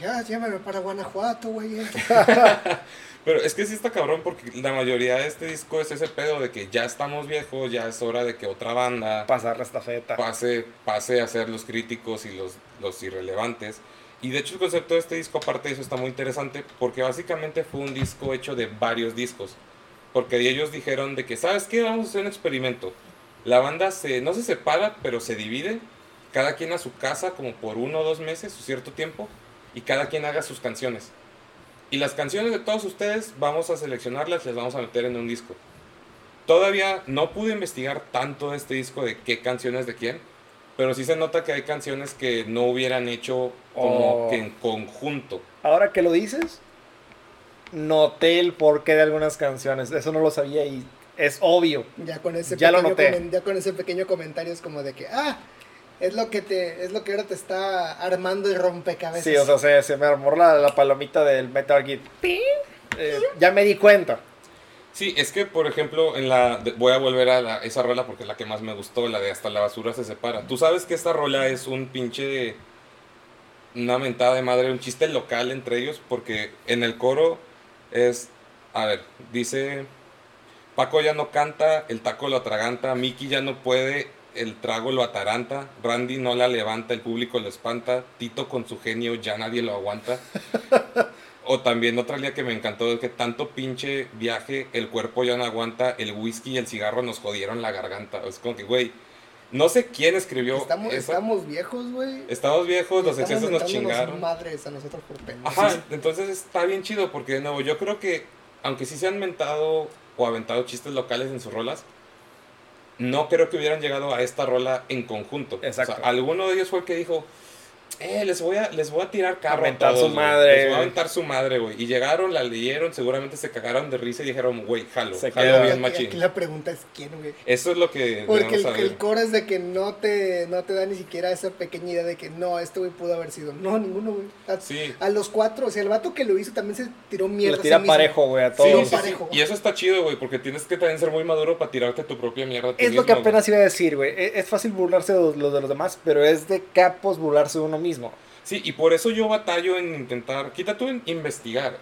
Ya, llévame para Guanajuato, güey. Pero es que sí está cabrón porque la mayoría de este disco es ese pedo de que ya estamos viejos, ya es hora de que otra banda Pasar la estafeta. pase, pase a ser los críticos y los, los irrelevantes. Y de hecho el concepto de este disco, aparte de eso, está muy interesante porque básicamente fue un disco hecho de varios discos. Porque ellos dijeron de que, ¿sabes qué? Vamos a hacer un experimento. La banda se, no se separa, pero se divide. Cada quien a su casa como por uno o dos meses, o cierto tiempo. Y cada quien haga sus canciones. Y las canciones de todos ustedes vamos a seleccionarlas y las vamos a meter en un disco. Todavía no pude investigar tanto de este disco de qué canciones de quién, pero sí se nota que hay canciones que no hubieran hecho como Oh. que en conjunto. Ahora que lo dices, noté el porqué de algunas canciones. Eso no lo sabía y es obvio. Ya con ese Ya lo pequeño noté. comen- ya con ese pequeño comentario es como de que, ah, es lo que te, es lo que ahora te está armando el rompecabezas. Sí, o sea, se, se me armó la, la palomita del Metal Gear. Eh, ya me di cuenta. Sí, es que por ejemplo, en la de- voy a volver a la- esa rola porque es la que más me gustó, la de Hasta la basura se separa. Tú sabes que esta rola es un pinche una mentada de madre, un chiste local entre ellos, porque en el coro es, a ver, dice, Paco ya no canta, el taco lo atraganta, Mickey ya no puede, el trago lo ataranta, Randy no la levanta, el público lo espanta, Tito con su genio ya nadie lo aguanta. o también otra línea que me encantó es que tanto pinche viaje, el cuerpo ya no aguanta, el whisky y el cigarro nos jodieron la garganta. Es como que, güey, no sé quién escribió Estamos, esa. estamos viejos, güey. Estamos viejos, los Estamos excesos nos chingaron. madres a nosotros por pendejos. Ajá, entonces está bien chido porque de nuevo yo creo que aunque sí se han mentado o aventado chistes locales en sus rolas, no creo que hubieran llegado a esta rola en conjunto. Exacto. O sea, alguno de ellos fue el que dijo, eh, les voy a, les voy a tirar carro a Aventar todos, su madre, Les voy a aventar su madre, güey. Y llegaron, la leyeron, seguramente se cagaron de risa y dijeron, güey, jalo, Se jalo bien Aquí- machín. Aquí la pregunta es quién, güey. Eso es lo que Porque el, el coro es de que no te, no te da ni siquiera esa pequeña idea de que no, este güey pudo haber sido. No, ninguno, güey. A, Sí. a los cuatro, o sea, el vato que lo hizo también se tiró mierda. Le a tira sí parejo, güey, a todos. Todo sí, sí. parejo. Y eso está chido, güey, porque tienes que también ser muy maduro para tirarte tu propia mierda. Es lo que apenas iba a decir, güey. E- Es fácil burlarse de los, de los demás, pero es de capos burlarse de uno mismo. Sí, y por eso yo batallo en intentar, quita tú en investigar.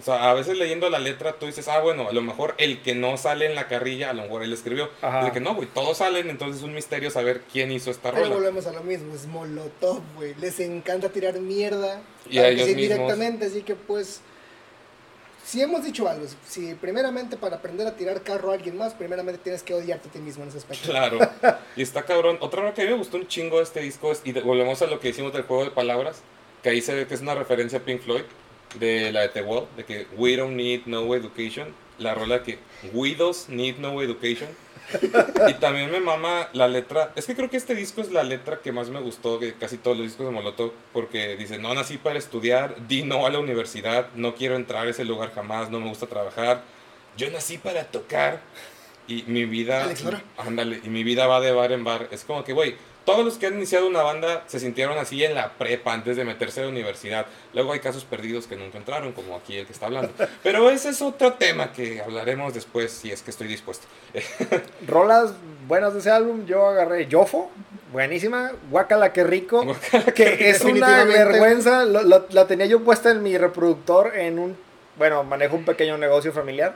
O sea, a veces leyendo la letra tú dices, ah, bueno, a lo mejor el que no sale en la carrilla, a lo mejor él escribió. Ajá. De que no, güey, todos salen, entonces es un misterio saber quién hizo esta Pero rola. volvemos a lo mismo, es Molotov, güey. Les encanta tirar mierda. Y a ellos mismos. directamente, así que pues. Si hemos dicho algo, si primeramente para aprender a tirar carro a alguien más, primeramente tienes que odiarte a ti mismo en ese aspecto. Claro. Y está cabrón. Otra cosa que a mí me gustó un chingo de este disco es, y volvemos a lo que hicimos del juego de palabras, que ahí se ve que es una referencia a Pink Floyd, de la de The Wall, de que we don't need no education. La rola que widows need no education. y también me mama la letra. Es que creo que este disco es la letra que más me gustó de casi todos los discos de Molotov. Porque dice: No nací para estudiar, di no a la universidad, no quiero entrar a ese lugar jamás, no me gusta trabajar. Yo nací para tocar. Y mi vida. Ándale, y mi vida va de bar en bar. Es como que, güey, todos los que han iniciado una banda se sintieron así en la prepa antes de meterse a la universidad. Luego hay casos perdidos que nunca entraron, como aquí el que está hablando. Pero ese es otro tema que hablaremos después, si es que estoy dispuesto. Rolas buenas de ese álbum, yo agarré Yofo, buenísima. Guacala, qué rico. que es una vergüenza. lo- lo- la tenía yo puesta en mi reproductor en un. Bueno, manejo un pequeño negocio familiar.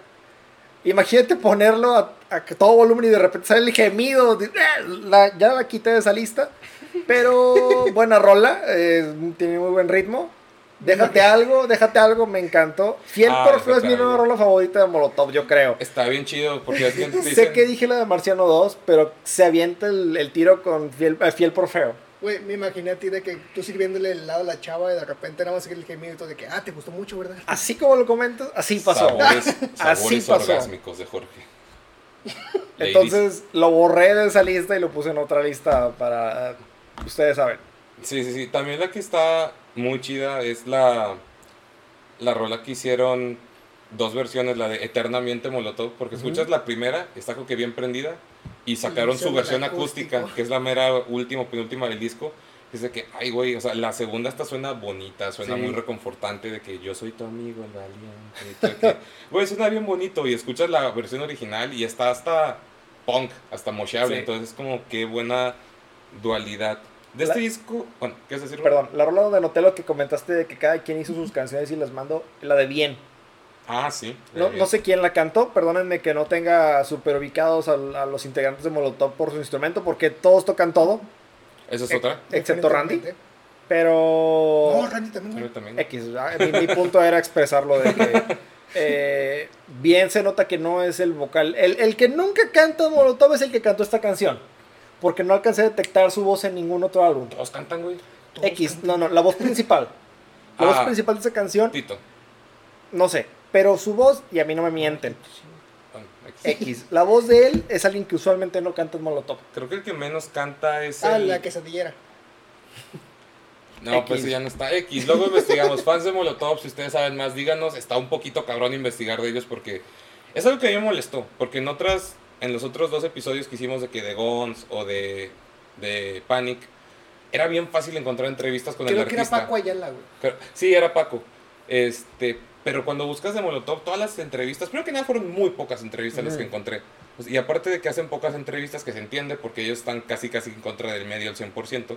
Imagínate ponerlo a, a que todo volumen y de repente sale el gemido. de- la- ya la quité de esa lista. Pero buena rola. eh, tiene muy buen ritmo. Déjate algo, déjate algo, me encantó. Fiel Ah, por Feo es mi nueva rola favorita de Molotov, yo creo. Está bien chido, porque es bien te Sé que dije la de Marciano 2, pero se avienta el, el tiro con fiel, eh, fiel por feo. Güey, me imaginé a ti de que tú sirviéndole el lado a la chava y de repente nada más el gemido y todo de que, ah, te gustó mucho, ¿verdad? Así como lo comentas, así pasó. Sabores, Así sabores pasó. orgásmicos de Jorge. Entonces lo borré de esa lista y lo puse en otra lista para... Ustedes saben. Sí, sí, sí. También la que está muy chida es la, la rola que hicieron dos versiones, la de Eternamente Molotov, porque escuchas la primera, está como que bien prendida, y sacaron su versión acústica, acústico. que es la mera última, penúltima del disco. Dice que, ay, güey, o sea, la segunda esta suena bonita, suena Sí. muy reconfortante, de que yo soy tu amigo, el valiente. Güey, suena bien bonito, y escuchas la versión original y está hasta punk, hasta mocheable, Sí. entonces es como qué buena dualidad. De La- este disco, bueno, ¿qué es decir? Perdón, la rola donde anoté lo que comentaste de que cada quien hizo sus canciones y las mando, la de Bien. Ah, sí. No, eh, no sé quién la cantó, perdónenme que no tenga super ubicados a, los integrantes de Molotov por su instrumento, porque todos tocan todo, Esa es otra. excepto Randy. Pero... No, Randy también. Yo también. X, ah, mi, mi punto era expresarlo de que eh, bien se nota que no es el vocal. El, el que nunca canta Molotov es el que cantó esta canción. Porque no alcancé a detectar su voz en ningún otro álbum. Todos cantan, güey. Todos X, cantan. no, no, la voz principal. La voz Ah. principal de esa canción, Tito. no sé. Pero su voz, y a mí no me mienten. Bueno, X. La voz de él es alguien que usualmente no canta en Molotov. Creo que el que menos canta es Ah, el... la quesadillera. No, pues X. ese ya no está. X. Luego investigamos. Fans de Molotov, si ustedes saben más, díganos. Está un poquito cabrón investigar de ellos porque es algo que a mí me molestó. Porque en otras, en los otros dos episodios que hicimos de que de Gons o de, de Panic, era bien fácil encontrar entrevistas con el Creo que era artista. Paco Ayala, güey. Sí, era Paco. Este, pero cuando buscas de Molotov, todas las entrevistas, primero que nada fueron muy pocas entrevistas las que encontré. Y aparte de que hacen pocas entrevistas, que se entiende porque ellos están casi casi en contra del medio al 100%,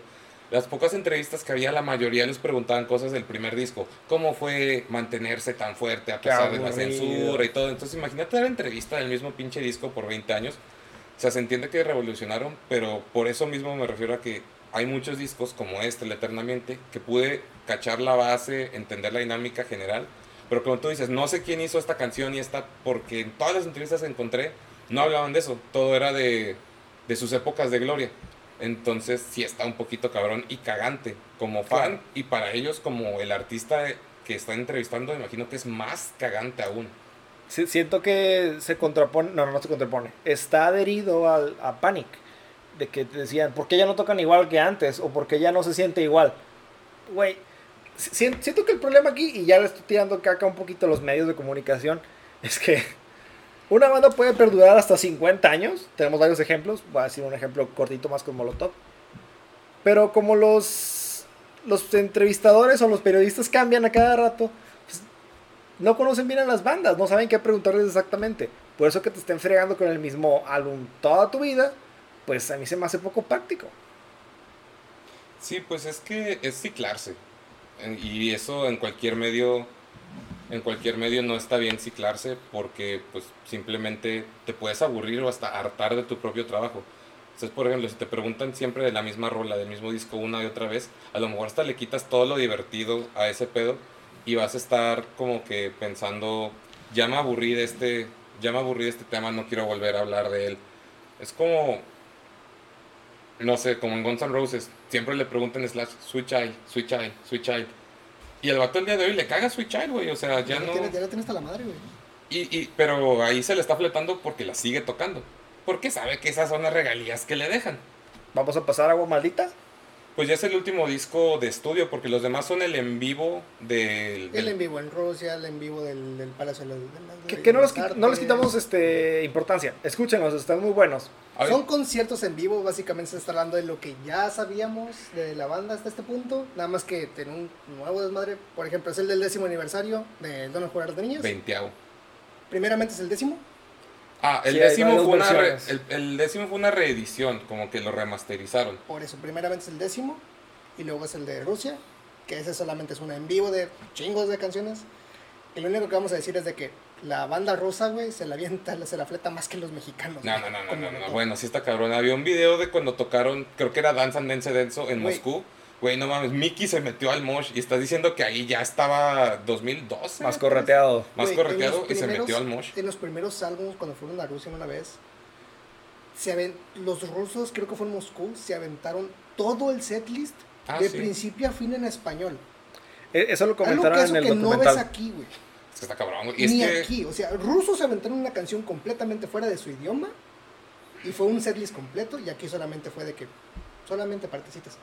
las pocas entrevistas que había, la mayoría les preguntaban cosas del primer disco. ¿Cómo fue mantenerse tan fuerte a pesar de la censura y todo? Entonces, imagínate dar entrevista del mismo pinche disco por 20 años. O sea, se entiende que revolucionaron, pero por eso mismo me refiero a que hay muchos discos como este, el Eternamente, que pude cachar la base, entender la dinámica general. Pero como tú dices, no sé quién hizo esta canción y esta, porque en todas las entrevistas que encontré no hablaban de eso. Todo era de, de sus épocas de gloria. Entonces sí está un poquito cabrón y cagante como fan Claro. y para ellos como el artista que está entrevistando, imagino que es más cagante aún. Si- Siento que se contrapone, no, no, no se contrapone, está adherido al, a Panic, de que decían, ¿por qué ya no tocan igual que antes? O ¿por qué ya no se siente igual? Güey, siento que el problema aquí, y ya le estoy tirando caca un poquito a los medios de comunicación, es que una banda puede perdurar hasta 50 años, tenemos varios ejemplos, voy a decir un ejemplo cortito más con Molotov, pero como los, los entrevistadores o los periodistas cambian a cada rato, pues, no conocen bien a las bandas, no saben qué preguntarles exactamente. Por eso que te estén fregando con el mismo álbum toda tu vida, pues a mí se me hace poco práctico. Sí, pues es que es ciclarse. Y eso en cualquier medio, en cualquier medio no está bien ciclarse porque pues simplemente te puedes aburrir o hasta hartar de tu propio trabajo. Entonces, por ejemplo, si te preguntan siempre de la misma rola, del mismo disco una y otra vez, a lo mejor hasta le quitas todo lo divertido a ese pedo y vas a estar como que pensando, ya me aburrí de este, ya me aburrí de este tema, no quiero volver a hablar de él. Es como, no sé, como en Guns N' Roses, siempre le preguntan Slash, Sweet Child, Sweet Child, Sweet Child. Y el vato el día de hoy le caga Sweet Child, güey, o sea, ya Ya, no... lo tienes, ya lo tienes hasta la madre, güey. Y, y, pero ahí se le está fletando porque la sigue tocando. Porque sabe que esas son las regalías que le dejan. Vamos a pasar agua maldita. Pues ya es el último disco de estudio, porque los demás son el en vivo del... El en vivo en Rusia, el en vivo del, del Palacio de las- de las- Que, no, qui- no les quitamos este, importancia. Escúchenlos, están muy buenos. Son conciertos en vivo, básicamente se está hablando de lo que ya sabíamos de la banda hasta este punto, nada más que tener un nuevo desmadre, por ejemplo, es el del décimo aniversario de Don Jugar de Niños. veinteavo. Primeramente es el décimo, Ah, el Sí, décimo, fue una re- el, el décimo fue una reedición, como que lo remasterizaron. por eso, primeramente es el décimo, y luego es el de Rusia, que ese solamente es una en vivo de chingos de canciones. Y lo único que vamos a decir es de que la banda rusa, güey, se la avienta, se la fleta más que los mexicanos. No, güey, no, no, no, no, no. Bueno, sí está cabrón. Había un video de cuando tocaron, creo que era Dance and Dance Denso en Güey. Moscú. Güey, no mames, Mickey se metió al mosh y estás diciendo que ahí ya estaba 2012. Más correteado. Más Güey, correteado y se metió al mosh. En los primeros álbumes, cuando fueron a Rusia una vez, se aven- los rusos, creo que fue en Moscú, se aventaron todo el setlist Ah, de sí. principio a fin en español. E- Eso lo Algo comentaron que eso en el que no ves documental. aquí, güey. Es que está cabrón. güey. Y es Ni que, aquí. O sea, rusos se aventaron una canción completamente fuera de su idioma y fue un setlist completo y aquí solamente fue de que solamente partecitas.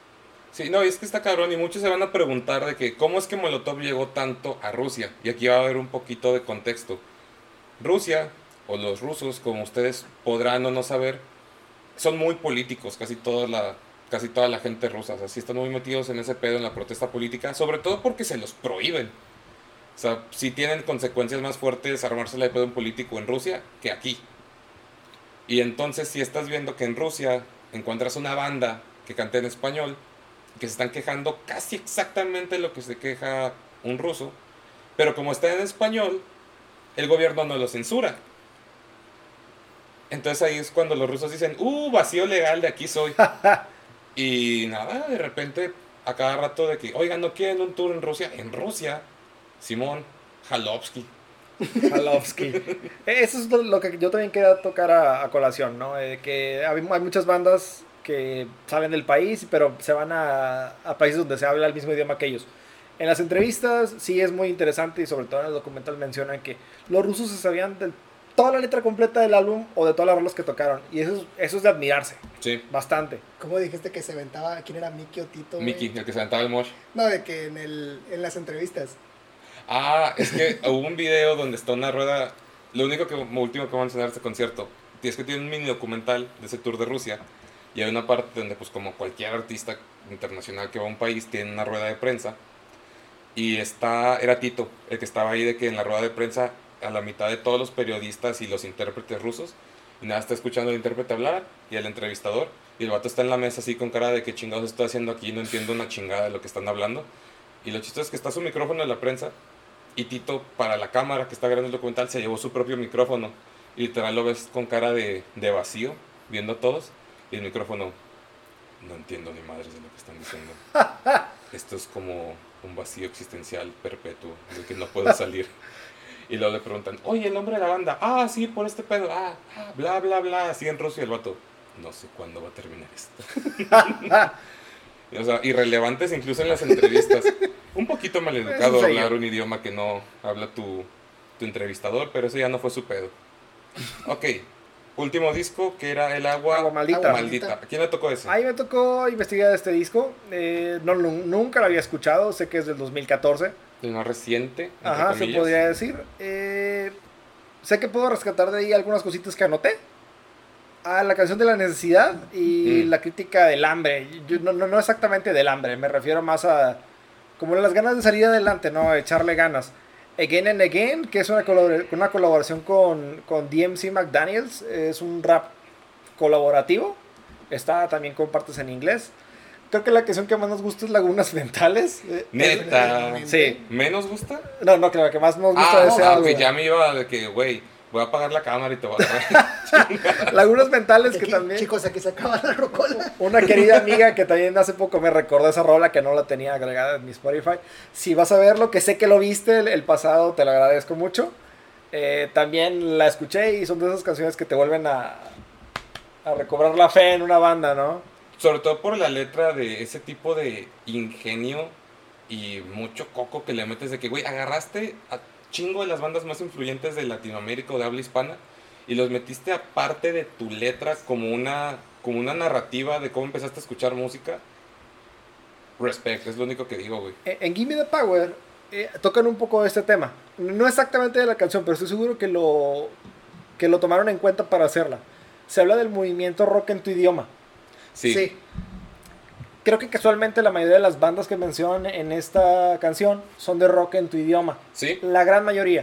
Sí, no, y es que está cabrón y muchos se van a preguntar de que cómo es que Molotov llegó tanto a Rusia. Y aquí va a haber un poquito de contexto. Rusia, o los rusos, como ustedes podrán o no saber, son muy políticos, casi toda la, casi toda la gente rusa. O sea, sí están muy metidos en ese pedo, en la protesta política, sobre todo porque se los prohíben. O sea, sí tienen consecuencias más fuertes armarse de pedo un político en Rusia que aquí. Y entonces, si estás viendo que en Rusia encuentras una banda que canta en español, que se están quejando casi exactamente lo que se queja un ruso, pero como está en español, el gobierno no lo censura. Entonces ahí es cuando los rusos dicen, uh, vacío legal, de aquí soy. y nada, de repente, a cada rato de que, oigan, ¿no quieren un tour en Rusia? En Rusia, Simón, Jalovsky. Halovsky. Eso es lo- lo que yo también quería tocar a, a colación, ¿no? Eh, que hay, hay muchas bandas que salen del país, pero se van a, a países donde se habla el mismo idioma que ellos. En las entrevistas sí es muy interesante y sobre todo en el documental mencionan que los rusos se sabían de toda la letra completa del álbum o de todas las rolas que tocaron. Y eso, es- eso es de admirarse, Sí, bastante. ¿Cómo dijiste que se aventaba? ¿Quién era Mickey o Tito? Mickey, el que se aventaba el mosh. No, de que en, el, en las entrevistas. Ah, es que hubo un video donde está una rueda. Lo único que, último que voy a mencionar de este concierto es que tiene un mini documental de ese tour de Rusia. Y hay una parte donde, pues, como cualquier artista internacional que va a un país, tiene una rueda de prensa. Y está, era Tito, el que estaba ahí de que en la rueda de prensa, a la mitad de todos los periodistas y los intérpretes rusos, y nada, está escuchando al intérprete hablar y al entrevistador. Y el vato está en la mesa así con cara de que chingados estoy haciendo aquí, no entiendo una chingada de lo que están hablando. Y lo chistoso es que está su micrófono en la prensa y Tito, para la cámara que está grabando el documental, se llevó su propio micrófono. Y literal lo ves con cara de, de vacío, viendo a todos. Y el micrófono, no entiendo ni madres de lo que están diciendo. Esto es como un vacío existencial perpetuo del que no puedo salir. Y luego le preguntan, oye, el nombre de la banda, ah, sí, por este pedo, ah, ah, bla, bla, bla, así en ruso y el vato, no sé cuándo va a terminar esto. o sea, irrelevantes incluso en las entrevistas. Un poquito maleducado hablar un idioma que no habla tu, tu entrevistador, pero eso ya no fue su pedo. Ok, último disco que era El Agua, Agua Maldita. Agua Maldita. ¿A quién le tocó ese? Ahí me tocó investigar este disco. eh, no, nu- nunca lo había escuchado. Sé que es del 2014. El más reciente. Ajá, se podría decir. Eh, sé que puedo rescatar de ahí algunas cositas que anoté. A la canción de la necesidad y Mm. la crítica del hambre. Yo- no, no, no exactamente del hambre, me refiero más a como las ganas de salir adelante, ¿no? Echarle ganas. Again and Again, que es una, colabor- una colaboración con, con DMC McDaniels, es un rap colaborativo. Está también con partes en inglés. Creo que la canción que más nos gusta es Lagunas Mentales. Eh, Neta. Sí. ¿Menos gusta? No, no, que la que más nos gusta Ah, es ah, algo. ok, ya me iba de que, güey, voy a apagar la cámara y te voy a. Lagunas Mentales, que aquí, también. Chicos, aquí se acaba la rocola. Una querida amiga que también hace poco me recordó esa rola que no la tenía agregada en mi Spotify. Si vas a verlo, que sé que lo viste el, el pasado, te lo agradezco mucho. Eh, también la escuché y son de esas canciones que te vuelven a, a recobrar la fe en una banda, ¿no? Sobre todo por la letra de ese tipo de ingenio y mucho coco que le metes de que, güey, agarraste a chingo de las bandas más influyentes de Latinoamérica o de habla hispana y los metiste aparte de tu letra como una, como una narrativa de cómo empezaste a escuchar música. Respect, es lo único que digo, güey. En, en Gimme the Power eh, tocan un poco este tema. No exactamente de la canción, pero estoy seguro que lo, que lo tomaron en cuenta para hacerla. Se habla del movimiento rock en tu idioma. Sí, Creo que casualmente la mayoría de las bandas que mencionan en esta canción son de rock en tu idioma. sí. La gran mayoría.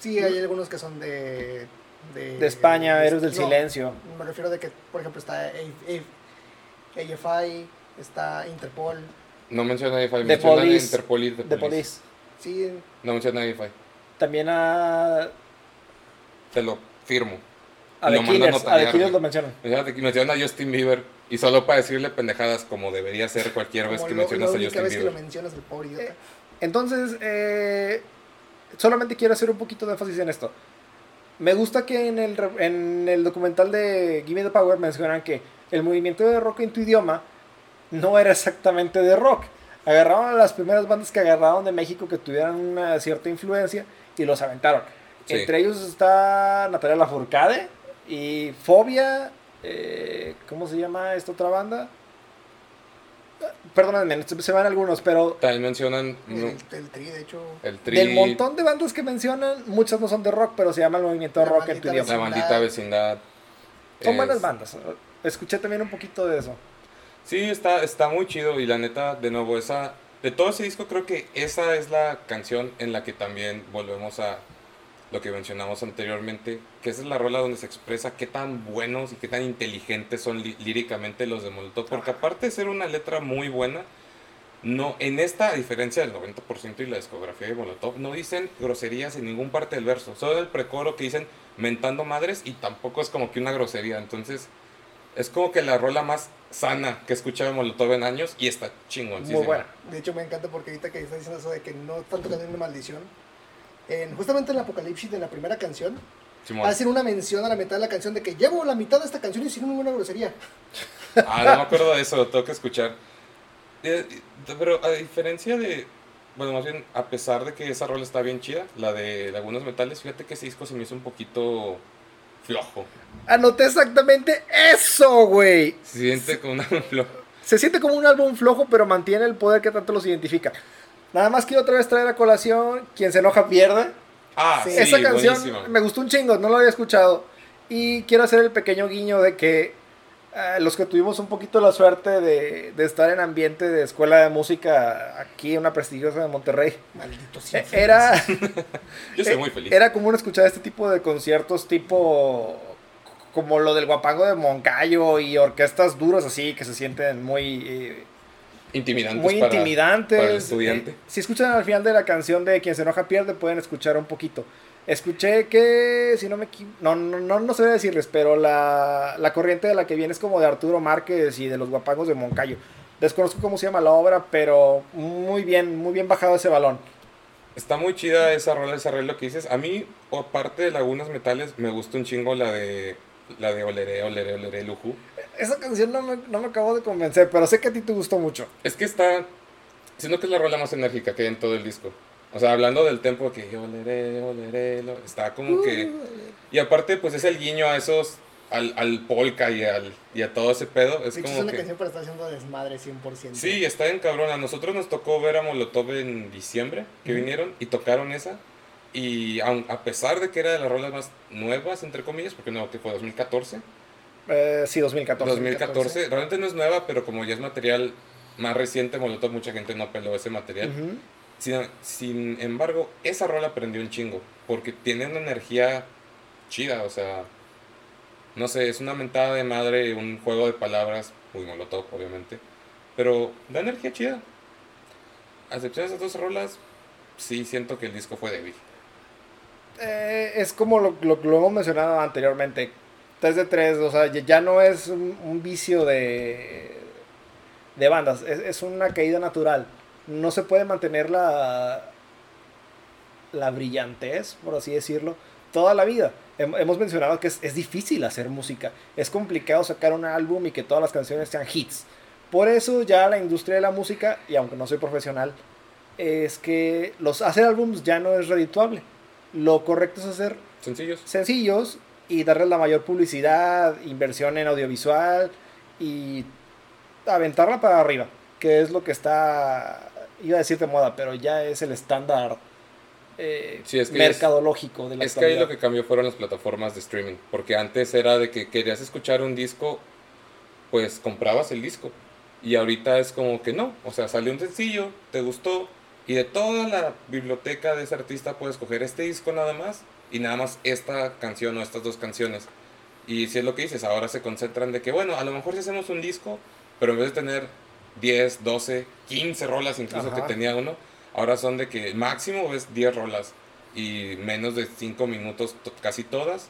Sí, hay algunos que son de... De, De España, de- Héroes del no, Silencio. Me refiero de que, por ejemplo, está AFI, está Interpol. No menciona AFI, menciona Police. Interpol y The De Police. Police. Sí, No menciona AFI. También a, Te lo firmo. a Lo The Killers. A The Killers lo mencionan. Menciona menciona a Justin Bieber y solo para decirle pendejadas como debería ser cualquier vez que lo- mencionas a Justin vez que lo mencionas, el pobre idiota. Eh, Entonces, eh, solamente quiero hacer un poquito de énfasis en esto. Me gusta que en el, en el documental de Gimme the Power mencionan que el movimiento de rock en tu idioma no era exactamente de rock. Agarraron a las primeras bandas que agarraron de México que tuvieran una cierta influencia y los aventaron. Sí. Entre ellos está Natalia Lafourcade y Fobia. Eh, ¿Cómo se llama esta otra banda? Perdónenme, se van algunos, pero También mencionan no, El, el tri, de hecho. el tri, del montón de bandas que mencionan, muchas no son de rock, pero se llama el movimiento de La rock en tu idioma. la maldita vecindad. Son Es- buenas bandas. Escuché también un poquito de eso. Sí, está, está muy chido y la neta, de nuevo, esa, de todo ese disco creo que esa es la canción en la que también volvemos a lo que mencionamos anteriormente, que esa es la rola donde se expresa qué tan buenos y qué tan inteligentes son lí- líricamente los de Molotov, porque aparte de ser una letra muy buena, no, en esta, a diferencia del 90% y la discografía de Molotov, no dicen groserías en ningún parte del verso, solo el precoro que dicen mentando madres y tampoco es como que una grosería, entonces es como que la rola más sana que he escuchado de Molotov en años y está chingón. Muy buena. De hecho, me encanta porque ahorita que estás diciendo eso de que no tanto canción de maldición. En, justamente en el Apocalipsis de la primera canción, hacen una mención a la mitad de la canción de que llevo la mitad de esta canción y sin ninguna grosería. Ah, no me acuerdo de eso, lo tengo que escuchar. Eh, Pero a diferencia de. Bueno, más bien, a pesar de que esa rola está bien chida, la de Lagunas Metales, fíjate que ese disco se me hizo un poquito flojo. Anoté exactamente eso, güey. Se siente como una flojo. Se siente como un álbum flojo, pero mantiene el poder que tanto los identifica. Nada más quiero otra vez traer a colación, quien se enoja pierde. Ah, Sí. sí, Esa canción me gustó un chingo, no lo había escuchado. Y quiero hacer el pequeño guiño de que eh, los que tuvimos un poquito la suerte de, de estar en ambiente de escuela de música aquí, una prestigiosa de Monterrey, Maldito eh, sea. era, Yo soy eh, muy feliz. era común escuchar este tipo de conciertos tipo como lo del guapango de Moncayo y orquestas duras así que se sienten muy... eh, Intimidantes muy para, intimidantes. para el estudiante. Eh, si escuchan al final de la canción de Quien se enoja pierde, pueden escuchar un poquito. Escuché que, si no me no, no, no, no sé decirles, pero la, la corriente de la que viene es como de Arturo Márquez y de los guapangos de Moncayo. Desconozco cómo se llama la obra, pero muy bien, muy bien bajado ese balón. Está muy chida esa rola, esa rola que dices. A mí, aparte de Lagunas Metales, me gusta un chingo la de la de Oleré, Oleré, Oleré, Luju. Esa canción no me, no me acabo de convencer, pero sé que a ti te gustó mucho. Es que está, siento que es la rola más enérgica que hay en todo el disco. O sea, hablando del tempo que oleré, oleré, lo- está como que... Y aparte, pues es el guiño a esos, al, al polka y, al, y a todo ese pedo. Es De hecho, es como una que... canción para estar haciendo desmadre 100%. Sí, está en cabrón. A nosotros nos tocó ver a Molotov en diciembre, que vinieron y tocaron esa. Y aun- a pesar de que era de las rolas más nuevas, entre comillas, porque no, que fue 2014. Eh, sí, 2014. 2014, realmente no es nueva, pero como ya es material más reciente, Molotov, mucha gente no peló ese material. Sin embargo, esa rola prendió un chingo, porque tiene una energía chida, o sea, no sé, es una mentada de madre, un juego de palabras, muy molotov, obviamente, pero da energía chida. A excepción de esas dos rolas, sí siento que el disco fue débil. Eh, es como lo, lo, lo hemos mencionado anteriormente. 3 de 3, o sea, ya- no es un, un vicio de, de bandas, es, es una caída natural. No se puede mantener la, la brillantez, por así decirlo, toda la vida. Hem- hemos mencionado que es, es difícil hacer música, es complicado sacar un álbum y que todas las canciones sean hits. Por eso ya la industria de la música, y aunque no soy profesional, es que los hacer álbums ya no es redituable. Lo correcto es hacer Sencillos. sencillos y darles la mayor publicidad, inversión en audiovisual y aventarla para arriba, que es lo que está, iba a decir de moda, pero ya es el estándar eh, Sí, es que mercadológico de la Es que ahí lo que cambió fueron las plataformas de streaming, porque antes era de que querías escuchar un disco, pues comprabas el disco. Y ahorita es como que no, o sea, salió un sencillo, te gustó, y de toda la biblioteca de ese artista puedes coger este disco nada más, y nada más esta canción o estas dos canciones. Y si es lo que dices, ahora se concentran de que, bueno, a lo mejor si hacemos un disco, pero en vez de tener 10, 12, 15 rolas incluso Ajá. que tenía uno, ahora son de que máximo es 10 rolas y menos de 5 minutos to- casi todas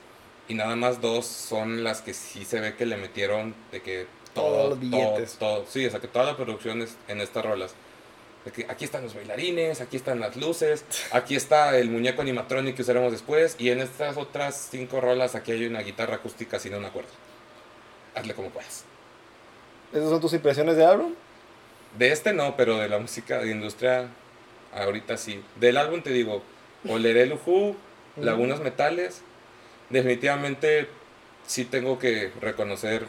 y nada más dos son las que sí se ve que le metieron de que Todos todo, los todo, todo, sí, o sea que toda la producción es en estas rolas. Aquí están los bailarines, aquí están las luces, aquí está el muñeco animatronic que usaremos después y en estas otras cinco rolas aquí hay una guitarra acústica sin una cuerda. Hazle como puedas. ¿Esas son tus impresiones de álbum? De este no, pero de la música de industria ahorita sí. Del álbum te digo, Oleré Lujú, Lagunas Metales. Definitivamente sí tengo que reconocer,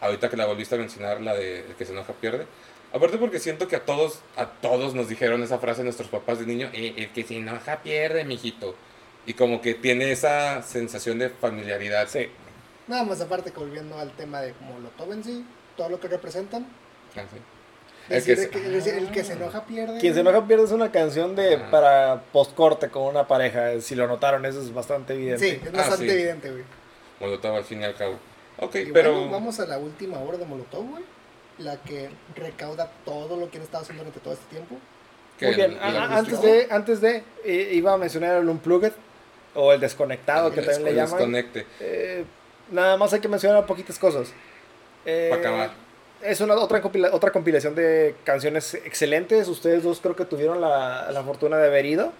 ahorita que la volviste a mencionar, la de El que se enoja pierde. Aparte porque siento que a todos, a todos nos dijeron esa frase nuestros papás de niño, "Eh, el que se enoja pierde, mijito. Y como que tiene esa sensación de familiaridad. Sí. Nada más aparte que volviendo al tema de Molotov en sí, todo lo que representan. Ah, sí. El Decir que decir, el que se enoja pierde. Quien se enoja pierde es una canción de Ajá. para postcorte con una pareja. Si lo notaron, eso es bastante evidente. Sí, es Ah, bastante sí. evidente, güey. Molotov al fin y al cabo. Ok, Y pero... bueno, vamos a la última obra de Molotov, güey. La que recauda todo lo que han estado haciendo durante todo este tiempo. Muy bien, antes de, antes de iba a mencionar el Unplugged o el desconectado que también le llaman. desconecte. Eh, nada más hay que mencionar poquitas cosas. Eh, Pa' acabar. Es una otra, compila- otra compilación de canciones excelentes. Ustedes dos creo que tuvieron la, la fortuna de haber ido.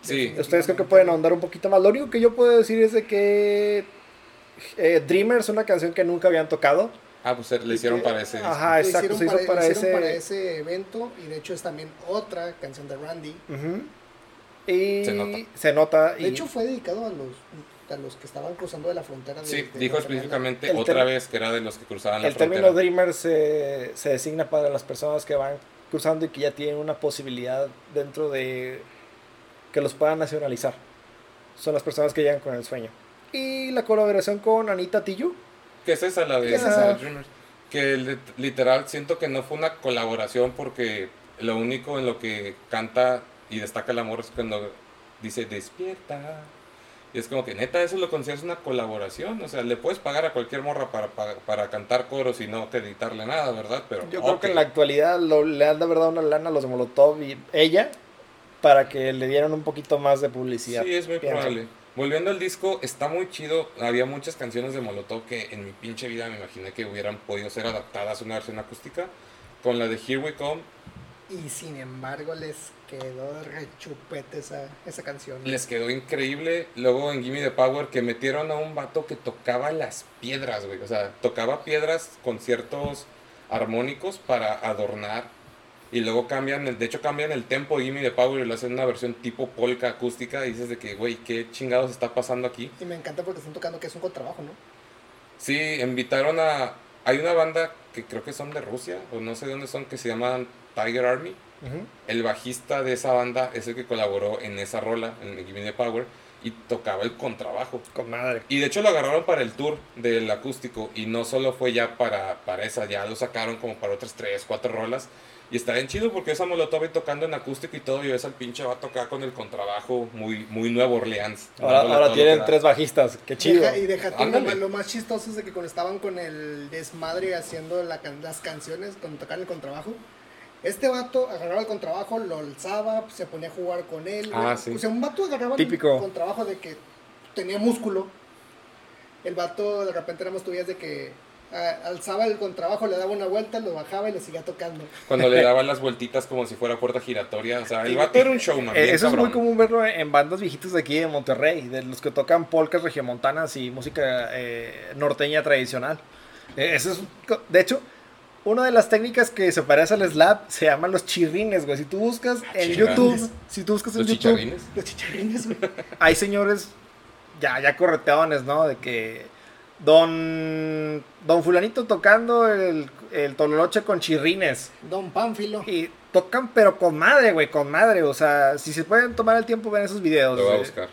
Sí, Ustedes creo que pueden ahondar un poquito más. Lo único que yo puedo decir es de que eh, Dreamer es una canción que nunca habían tocado. Ah, pues le hicieron para ese. Ajá, exacto. hicieron Se hizo para, para, lo hicieron ese... para ese evento y de hecho es también otra canción de Randy. Ujú. Y Se nota. se nota, De y- hecho fue dedicado a los, a los que estaban cruzando de la frontera. de- Sí, de dijo específicamente El otra vez que era de los que cruzaban la el término frontera. Dreamer se, se designa para las personas que van cruzando y que ya tienen una posibilidad dentro de que los puedan nacionalizar. Son las personas que llegan con el sueño. Y la colaboración con Anita Tijoux. ¿Qué es esa la de ¿Qué es esa? Que li- literal siento que no fue una colaboración porque lo único en lo que canta y destaca el amor es cuando dice despierta Y es como que neta, eso lo consideras una colaboración. O sea, le puedes pagar a cualquier morra para, para, para cantar coros y no que editarle nada, ¿verdad? Pero Yo creo que en la actualidad lo- le han de verdad una lana a los Molotov y ella para que le dieran un poquito más de publicidad. Sí, es muy pienso. probable. Volviendo al disco, está muy chido. Había muchas canciones de Molotov que en mi pinche vida me imaginé que hubieran podido ser adaptadas a una versión acústica. Con la de Here We Come, Y sin embargo les quedó rechupete esa, esa canción. les quedó increíble. Luego en Gimme the Power, que metieron a un vato que tocaba las piedras, güey. O sea, tocaba piedras con ciertos armónicos para adornar. Y luego cambian, el- de hecho cambian el tempo de Gimme the Power y lo hacen una versión tipo polka acústica. Y dices de que, güey, ¿qué chingados está pasando aquí? Y me encanta porque están tocando que es un contrabajo, ¿no? Sí, invitaron a... Hay una banda que creo que son de Rusia, o no sé de dónde son, que se llaman Tiger Army. Ujú. El bajista de esa banda es el que colaboró en esa rola, en Give Me the Power, y tocaba el contrabajo. Con madre. Y de hecho lo agarraron para el tour del acústico, y no solo fue ya para, para esa, ya lo sacaron como para otras tres, cuatro rolas. Y está bien chido porque esa Molotov tocando en acústico y todo, y ves al pinche va a tocar con el contrabajo muy, muy Nuevo Orleans. Ahora, ahora tienen tres bajistas. Qué chido. Deja- y deja tú, lo, lo más chistoso es de que cuando estaban con el desmadre haciendo la las canciones, cuando tocaban el contrabajo, este vato agarraba el contrabajo, lo alzaba, se ponía a jugar con él. Ah, sí. O sea, un vato agarraba Típico. el contrabajo de que tenía músculo. El vato de repente nada más tuvías de que alzaba el contrabajo, le daba una vuelta, lo bajaba y lo seguía tocando. Cuando le daban las vueltitas como si fuera puerta giratoria. O sea, el vato era un showman. Eh, Eso es muy común verlo en bandas viejitas de aquí de Monterrey, de los que tocan polcas regiomontanas y música eh, norteña tradicional. Eh, eso es, de hecho, una de las técnicas que se parece al slap se llaman los chirrines, güey. Si tú buscas en chirrines. YouTube, si tú buscas en Los YouTube, chicharrines. Los chicharrines, güey. hay señores ya, ya correteones, ¿no? De que don, don fulanito tocando el, el tololoche con chirrines. Don Pánfilo. Y tocan, pero con madre, güey, con madre. O sea, si se pueden tomar el tiempo, ven esos videos. Lo voy a buscar.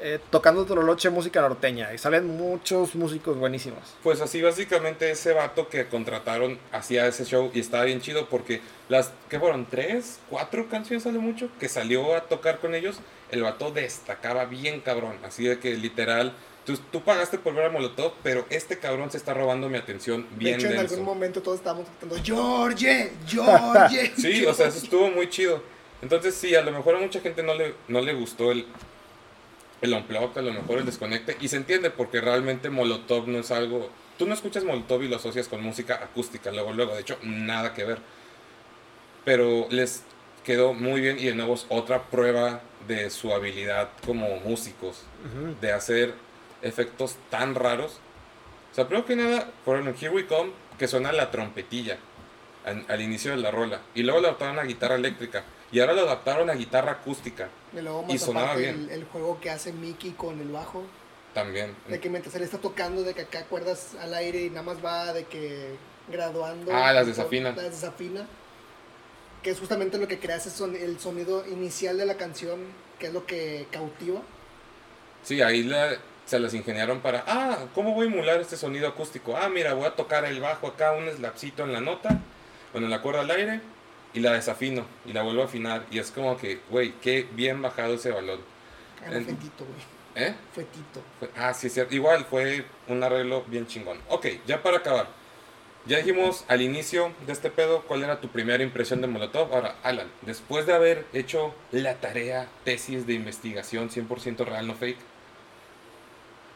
eh, tocando Tololoche música norteña. Y salen muchos músicos buenísimos. Pues así básicamente ese vato que contrataron hacía ese show y estaba bien chido porque las, ¿qué fueron? ¿Tres? ¿Cuatro canciones sale mucho? Que salió a tocar con ellos, el vato destacaba bien cabrón, así de que literal, tú, tú pagaste por ver a Molotov, pero este cabrón se está robando mi atención De bien hecho, en algún momento todos estábamos gritando, George, George. Sí, o sea, eso estuvo muy chido. Entonces sí, a lo mejor a mucha gente no le, no le gustó el, el unplug, a lo mejor el desconecte, y se entiende porque realmente Molotov no es algo... Tú no escuchas Molotov y lo asocias con música acústica, luego, luego, de hecho, nada que ver. Pero les quedó muy bien y de nuevo es otra prueba de su habilidad como músicos, de hacer efectos tan raros. O sea, primero que nada, fueron en Here We Come, que suena la trompetilla al, al inicio de la rola. Y luego lo adaptaron a guitarra eléctrica. Y ahora lo adaptaron a guitarra acústica Y luego Y más sonaba aparte bien. el, el juego que hace Mickey con el bajo. también. De que mientras él está tocando, de que acá cuerdas al aire y nada más va de que graduando. Ah, las desafina. Las desafina. Que es justamente lo que crea ese son, el sonido inicial de la canción, que es lo que cautiva. Sí, ahí la- se las ingeniaron para, ah, ¿cómo voy a emular este sonido acústico? Ah, mira, voy a tocar el bajo acá, un slapcito en la nota, bueno, en la cuerda al aire, y la desafino, y la vuelvo a afinar. Y es como que, güey, qué bien bajado ese balón. No, En- fue Tito, güey. ¿Eh? Fue Tito. Fue- ah, sí, es cierto. Igual fue un arreglo bien chingón. Ok, ya para acabar. Ya dijimos al inicio de este pedo cuál era tu primera impresión de Molotov. Ahora, Alan, después de haber hecho la tarea, tesis de investigación 100% real, no fake,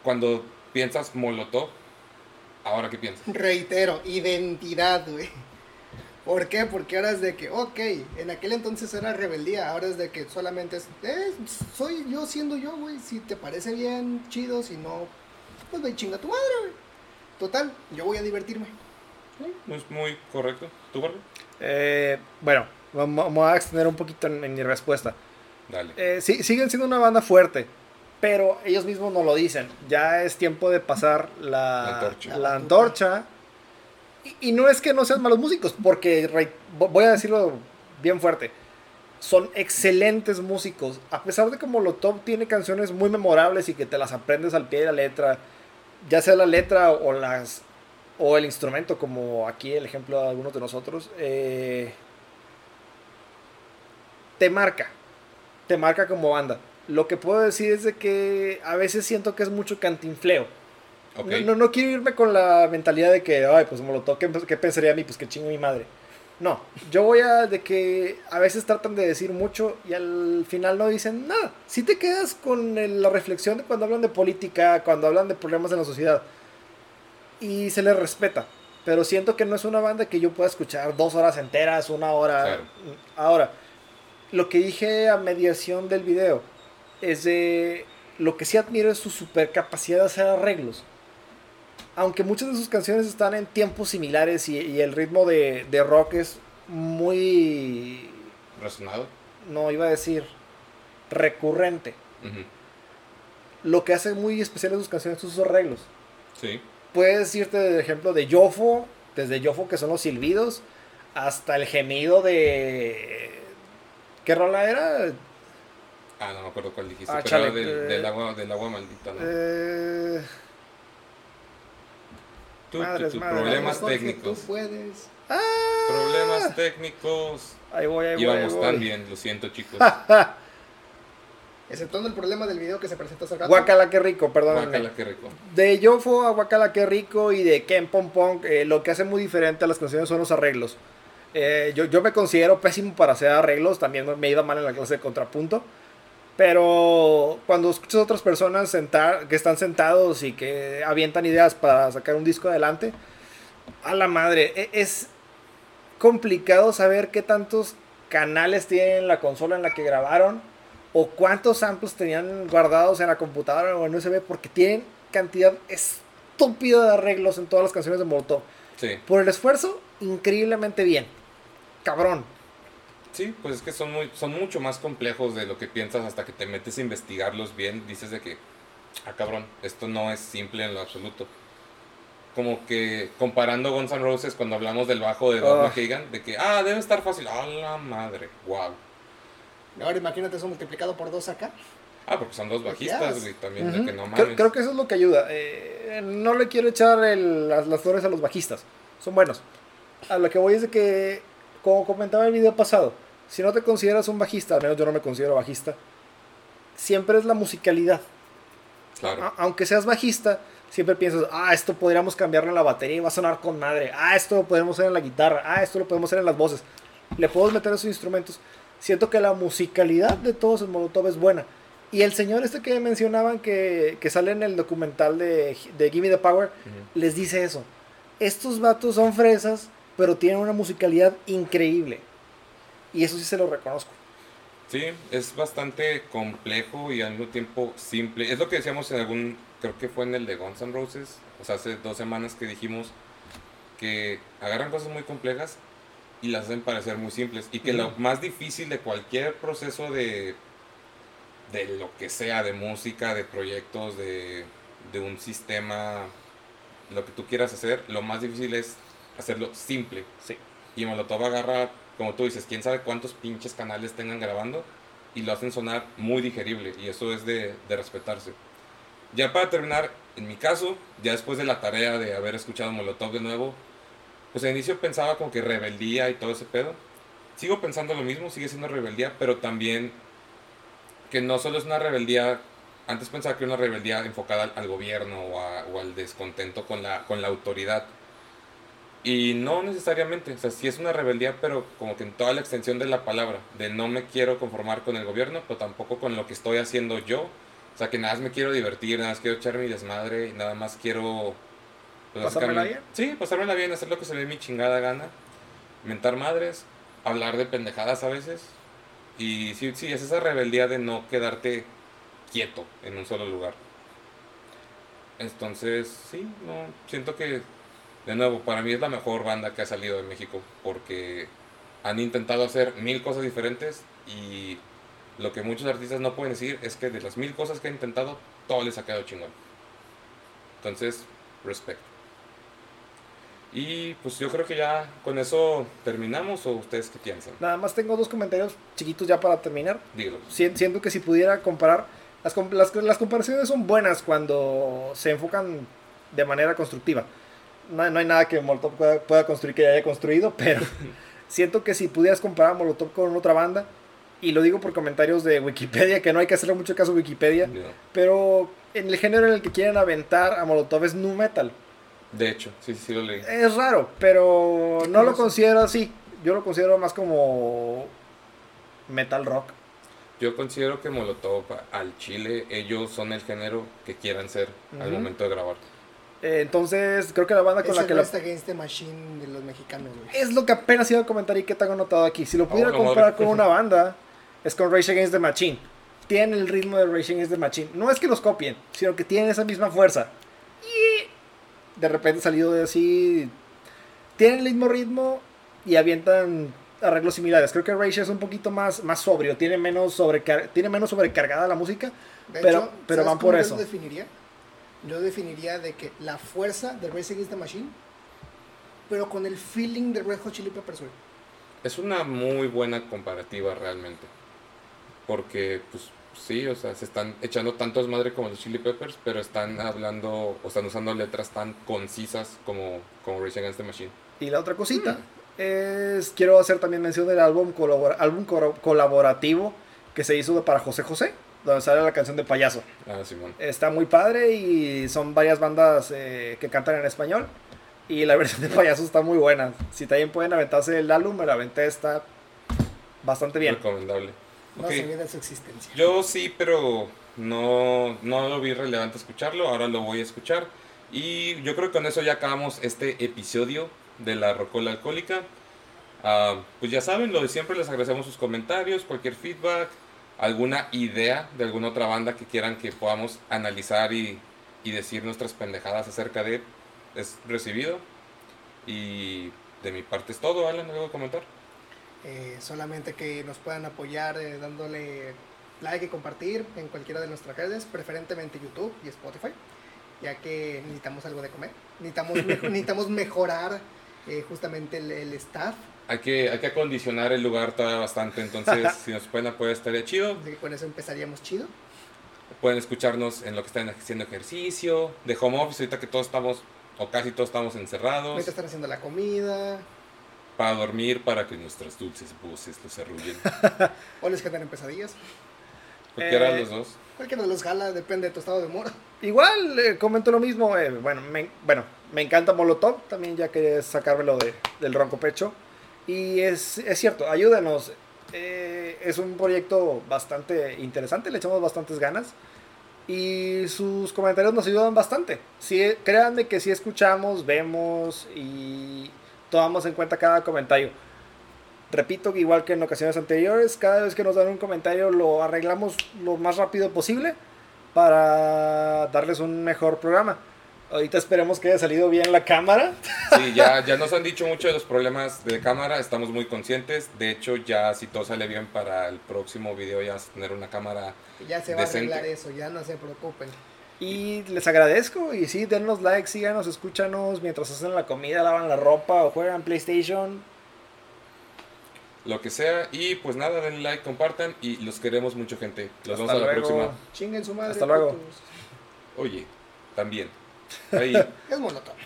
cuando piensas Molotov, ¿ahora qué piensas? Reitero, identidad, güey. ¿Por qué? Porque ahora es de que, ok, en aquel entonces era rebeldía, ahora es de que solamente es, eh, soy yo siendo yo, güey. Si te parece bien, chido, si no, pues ve chinga tu madre, güey. Total, yo voy a divertirme. No es muy correcto. ¿Tú, Barbie? Eh, bueno, vamos vamos a extender un poquito en, en mi respuesta. Dale. Eh, sí, siguen siendo una banda fuerte, pero ellos mismos no lo dicen. Ya es tiempo de pasar la, La antorcha. la antorcha. Y, y no es que no sean malos músicos, porque re- voy a decirlo bien fuerte. Son excelentes músicos. A pesar de que Molotov tiene canciones muy memorables y que te las aprendes al pie de la letra, ya sea la letra o las o el instrumento, como aquí el ejemplo de algunos de nosotros, eh, te marca. Te marca como banda. Lo que puedo decir es de que a veces siento que es mucho cantinfleo. Ok. No, no, no quiero irme con la mentalidad de que, ay, pues Molotov, ¿qué, qué pensaría a mí? Pues que chingo mi madre. No, yo voy a de que a veces tratan de decir mucho y al final no dicen nada. Si te quedas con el- la reflexión de cuando hablan de política, cuando hablan de problemas en la sociedad y se les respeta. Pero siento que no es una banda que yo pueda escuchar dos horas enteras, una hora. Claro. Ahora, lo que dije a mediación del video es de lo que sí admiro es su super capacidad de hacer arreglos. Aunque muchas de sus canciones están en tiempos similares y, y el ritmo de, de rock es muy, Razonado. no iba a decir, recurrente. Lo que hace muy especial en sus canciones son sus arreglos. Sí. Puedes decirte, de ejemplo, de Yofo, desde Yofo que son los silbidos, hasta el gemido de... ¿Qué rola era? Ah, no me acuerdo cuál dijiste. Ah, pero chale, era del, eh, del agua, del agua maldita, ¿no? Eh, Tú- madres, tú- tú, madres. problemas técnicos. Tú puedes. ah, Problemas técnicos. Ahí voy, ahí voy. Íbamos ahí tan bien, lo siento, chicos. Exceptuando el problema del video que se presentó hace rato. Guacala, qué rico, perdón. Guácala, qué rico. De Yofo a Guacala, qué rico y de Ken Pong Pong, eh, lo que hace muy diferente a las canciones son los arreglos. Eh, yo, yo me considero pésimo para hacer arreglos, también me he ido mal en la clase de contrapunto. Pero cuando escuchas a otras personas sentar, que están sentados y que avientan ideas para sacar un disco adelante, a la madre, e- es complicado saber qué tantos canales tienen la consola en la que grabaron o cuántos samples tenían guardados en la computadora o en USB porque tienen cantidad estúpida de arreglos en todas las canciones de Molotov. Sí. Por el esfuerzo, increíblemente bien. Cabrón. Sí, pues es que son, muy, son mucho más complejos de lo que piensas hasta que te metes a investigarlos bien. Dices de que, ah, cabrón, esto no es simple en lo absoluto. Como que comparando Guns N' Roses cuando hablamos del bajo de Doug Ah. McKagan, de que, ah, debe estar fácil. ¡Ah, la madre! ¡Wow! Ahora imagínate eso multiplicado por dos acá. Ah, porque son dos bajistas, Yes. güey, también, de que no creo, mames. creo que eso es lo que ayuda. Eh, no le quiero echar el- las, las flores a los bajistas. Son buenos. A lo que voy es de que, como comentaba en el video pasado, si no te consideras un bajista, al menos yo no me considero bajista, siempre es la musicalidad. Claro. A- aunque seas bajista, siempre piensas, ah, esto podríamos cambiarle a la batería y va a sonar con madre. Ah, esto lo podemos hacer en la guitarra. Ah, esto lo podemos hacer en las voces. Le podemos meter esos instrumentos. Siento que la musicalidad de todos en Molotov es buena. Y el señor este que mencionaban que, que sale en el documental de, de Gimme the Power, les dice eso. Estos vatos son fresas, pero tienen una musicalidad increíble. Y eso sí se lo reconozco. Sí, es bastante complejo y al mismo tiempo simple. Es lo que decíamos en algún, creo que fue en el de Guns N' Roses, o sea, hace dos semanas que dijimos que agarran cosas muy complejas y las hacen parecer muy simples. Y que lo más difícil de cualquier proceso de, de lo que sea, de música, de proyectos, de, de un sistema, lo que tú quieras hacer, lo más difícil es hacerlo simple. Sí. Y Molotov agarra, como tú dices, quién sabe cuántos pinches canales tengan grabando y lo hacen sonar muy digerible y eso es de, respetarse. Ya para terminar, en mi caso, ya después de la tarea de haber escuchado Molotov de nuevo, pues al inicio pensaba como que rebeldía y todo ese pedo. Sigo pensando lo mismo, sigue siendo rebeldía, pero también que no solo es una rebeldía, antes pensaba que era una rebeldía enfocada al, gobierno o, al descontento con la autoridad. Y no necesariamente, o sea, sí es una rebeldía, pero como que en toda la extensión de la palabra, de no me quiero conformar con el gobierno, pero tampoco con lo que estoy haciendo yo. O sea, que nada más me quiero divertir, nada más quiero echar mi desmadre, nada más quiero... pues, ¿Pasármela básicamente- Sí, pasármela bien, hacer lo que se dé mi chingada gana, mentar madres, hablar de pendejadas a veces. Y sí, sí, es esa rebeldía de no quedarte quieto en un solo lugar. Entonces, sí, no, siento que, de nuevo, para mí es la mejor banda que ha salido de México, porque han intentado hacer mil cosas diferentes y lo que muchos artistas no pueden decir es que de las mil cosas que han intentado, todo les ha quedado chingón. Entonces, respect. Y pues yo creo que ya con eso terminamos, o ustedes qué piensan. Nada más tengo dos comentarios chiquitos ya para terminar. Dígalo. Si- Siento que si pudiera comparar, las, com- las, las comparaciones son buenas cuando se enfocan de manera constructiva. No, no hay nada que Molotov pueda, pueda construir que ya haya construido, pero siento que si pudieras comparar a Molotov con otra banda y lo digo por comentarios de Wikipedia, que no hay que hacerle mucho caso a Wikipedia, pero en el género en el que quieren aventar a Molotov es nu metal. De hecho, sí, sí lo leí. Es raro, pero no lo considero así. Yo lo considero más como metal rock. Yo considero que Molotov al Chile, ellos son el género que quieran ser al momento de grabar. Eh, entonces, creo que la banda con Es la el que la... Against the Machine de los mexicanos, güey. Es lo que apenas iba a comentar y que tengo anotado aquí. Si lo pudiera comparar madre. con una banda, es con Rage Against the Machine. Tienen el ritmo de Rage Against the Machine. No es que los copien, sino que tienen esa misma fuerza. Y de repente salido de así. Tienen el mismo ritmo y avientan arreglos similares. Creo que Rage es un poquito más, más sobrio, tiene menos, sobrecar tiene menos sobrecargada la música. De Pero- hecho, pero ¿sabes van cómo por yo eso. lo definiría? Yo definiría de que la fuerza de Racing Against the Machine, pero con el feeling de Red Hot Chili Peppers. Es una muy buena comparativa realmente. Porque, pues, sí, o sea, se están echando tantos madre como los Chili Peppers, pero están hablando, o están usando letras tan concisas como, como Rage Against the Machine. Y la otra cosita es, quiero hacer también mención del álbum, colabora- álbum colaborativo que se hizo para José José, donde sale la canción de Payaso. Ah, Simón. Está muy padre y son varias bandas eh, que cantan en español. Y la versión de Payaso está muy buena. Si también pueden aventarse el álbum, me la aventé, está bastante bien. Recomendable. No Ok. se olviden su existencia. Yo sí, pero no, no lo vi relevante escucharlo, ahora lo voy a escuchar. Y yo creo que con eso ya acabamos este episodio de la Rocola Alcohólica. Ah, pues ya saben, lo de siempre, les agradecemos sus comentarios, cualquier feedback, alguna idea de alguna otra banda que quieran que podamos analizar y, y decir nuestras pendejadas acerca de, es recibido. Y de mi parte es todo, Alan, ¿algo que comentar? Eh, solamente que nos puedan apoyar eh, dándole like y compartir en cualquiera de nuestras redes, preferentemente YouTube y Spotify, ya que necesitamos algo de comer. Necesitamos, necesitamos mejorar eh, justamente el, el staff. Hay que, hay que acondicionar el lugar todavía bastante, entonces si nos pueden apoyar estaría chido. Que con eso empezaríamos chido. Pueden escucharnos en lo que están haciendo ejercicio, de home office, ahorita que todos estamos, o casi todos estamos encerrados, Ahorita están haciendo la comida, para dormir, para que nuestras dulces voces los arrullen. o les quedan en pesadillas. Cualquiera Eh, de los dos. Cualquiera de los jala, depende de tu estado de humor. Igual, eh, comento lo mismo. eh, bueno, me, bueno, me encanta Molotov. También ya quería sacármelo de, del ronco pecho. Y es, es cierto, ayúdenos. eh, es un proyecto bastante interesante. Le echamos bastantes ganas. Y sus comentarios nos ayudan bastante. Sí, créanme que si escuchamos, vemos y tomamos en cuenta cada comentario. Repito igual que en ocasiones anteriores, cada vez que nos dan un comentario lo arreglamos lo más rápido posible para darles un mejor programa. Ahorita esperemos que haya salido bien la cámara. Sí, ya, ya nos han dicho mucho de los problemas de cámara, estamos muy conscientes. De hecho, ya si todo sale bien para el próximo video, ya vas a tener una cámara. Ya se va a arreglar eso, ya no se preocupen. Y les agradezco. Y sí, denos like, síganos, escúchanos mientras hacen la comida, lavan la ropa o juegan PlayStation. Lo que sea. Y pues nada, den like, compartan y los queremos mucho, gente. Los Hasta vemos a la luego. próxima. Chinguen su madre. Hasta luego. putos. Oye, también. Ahí. Es monótono.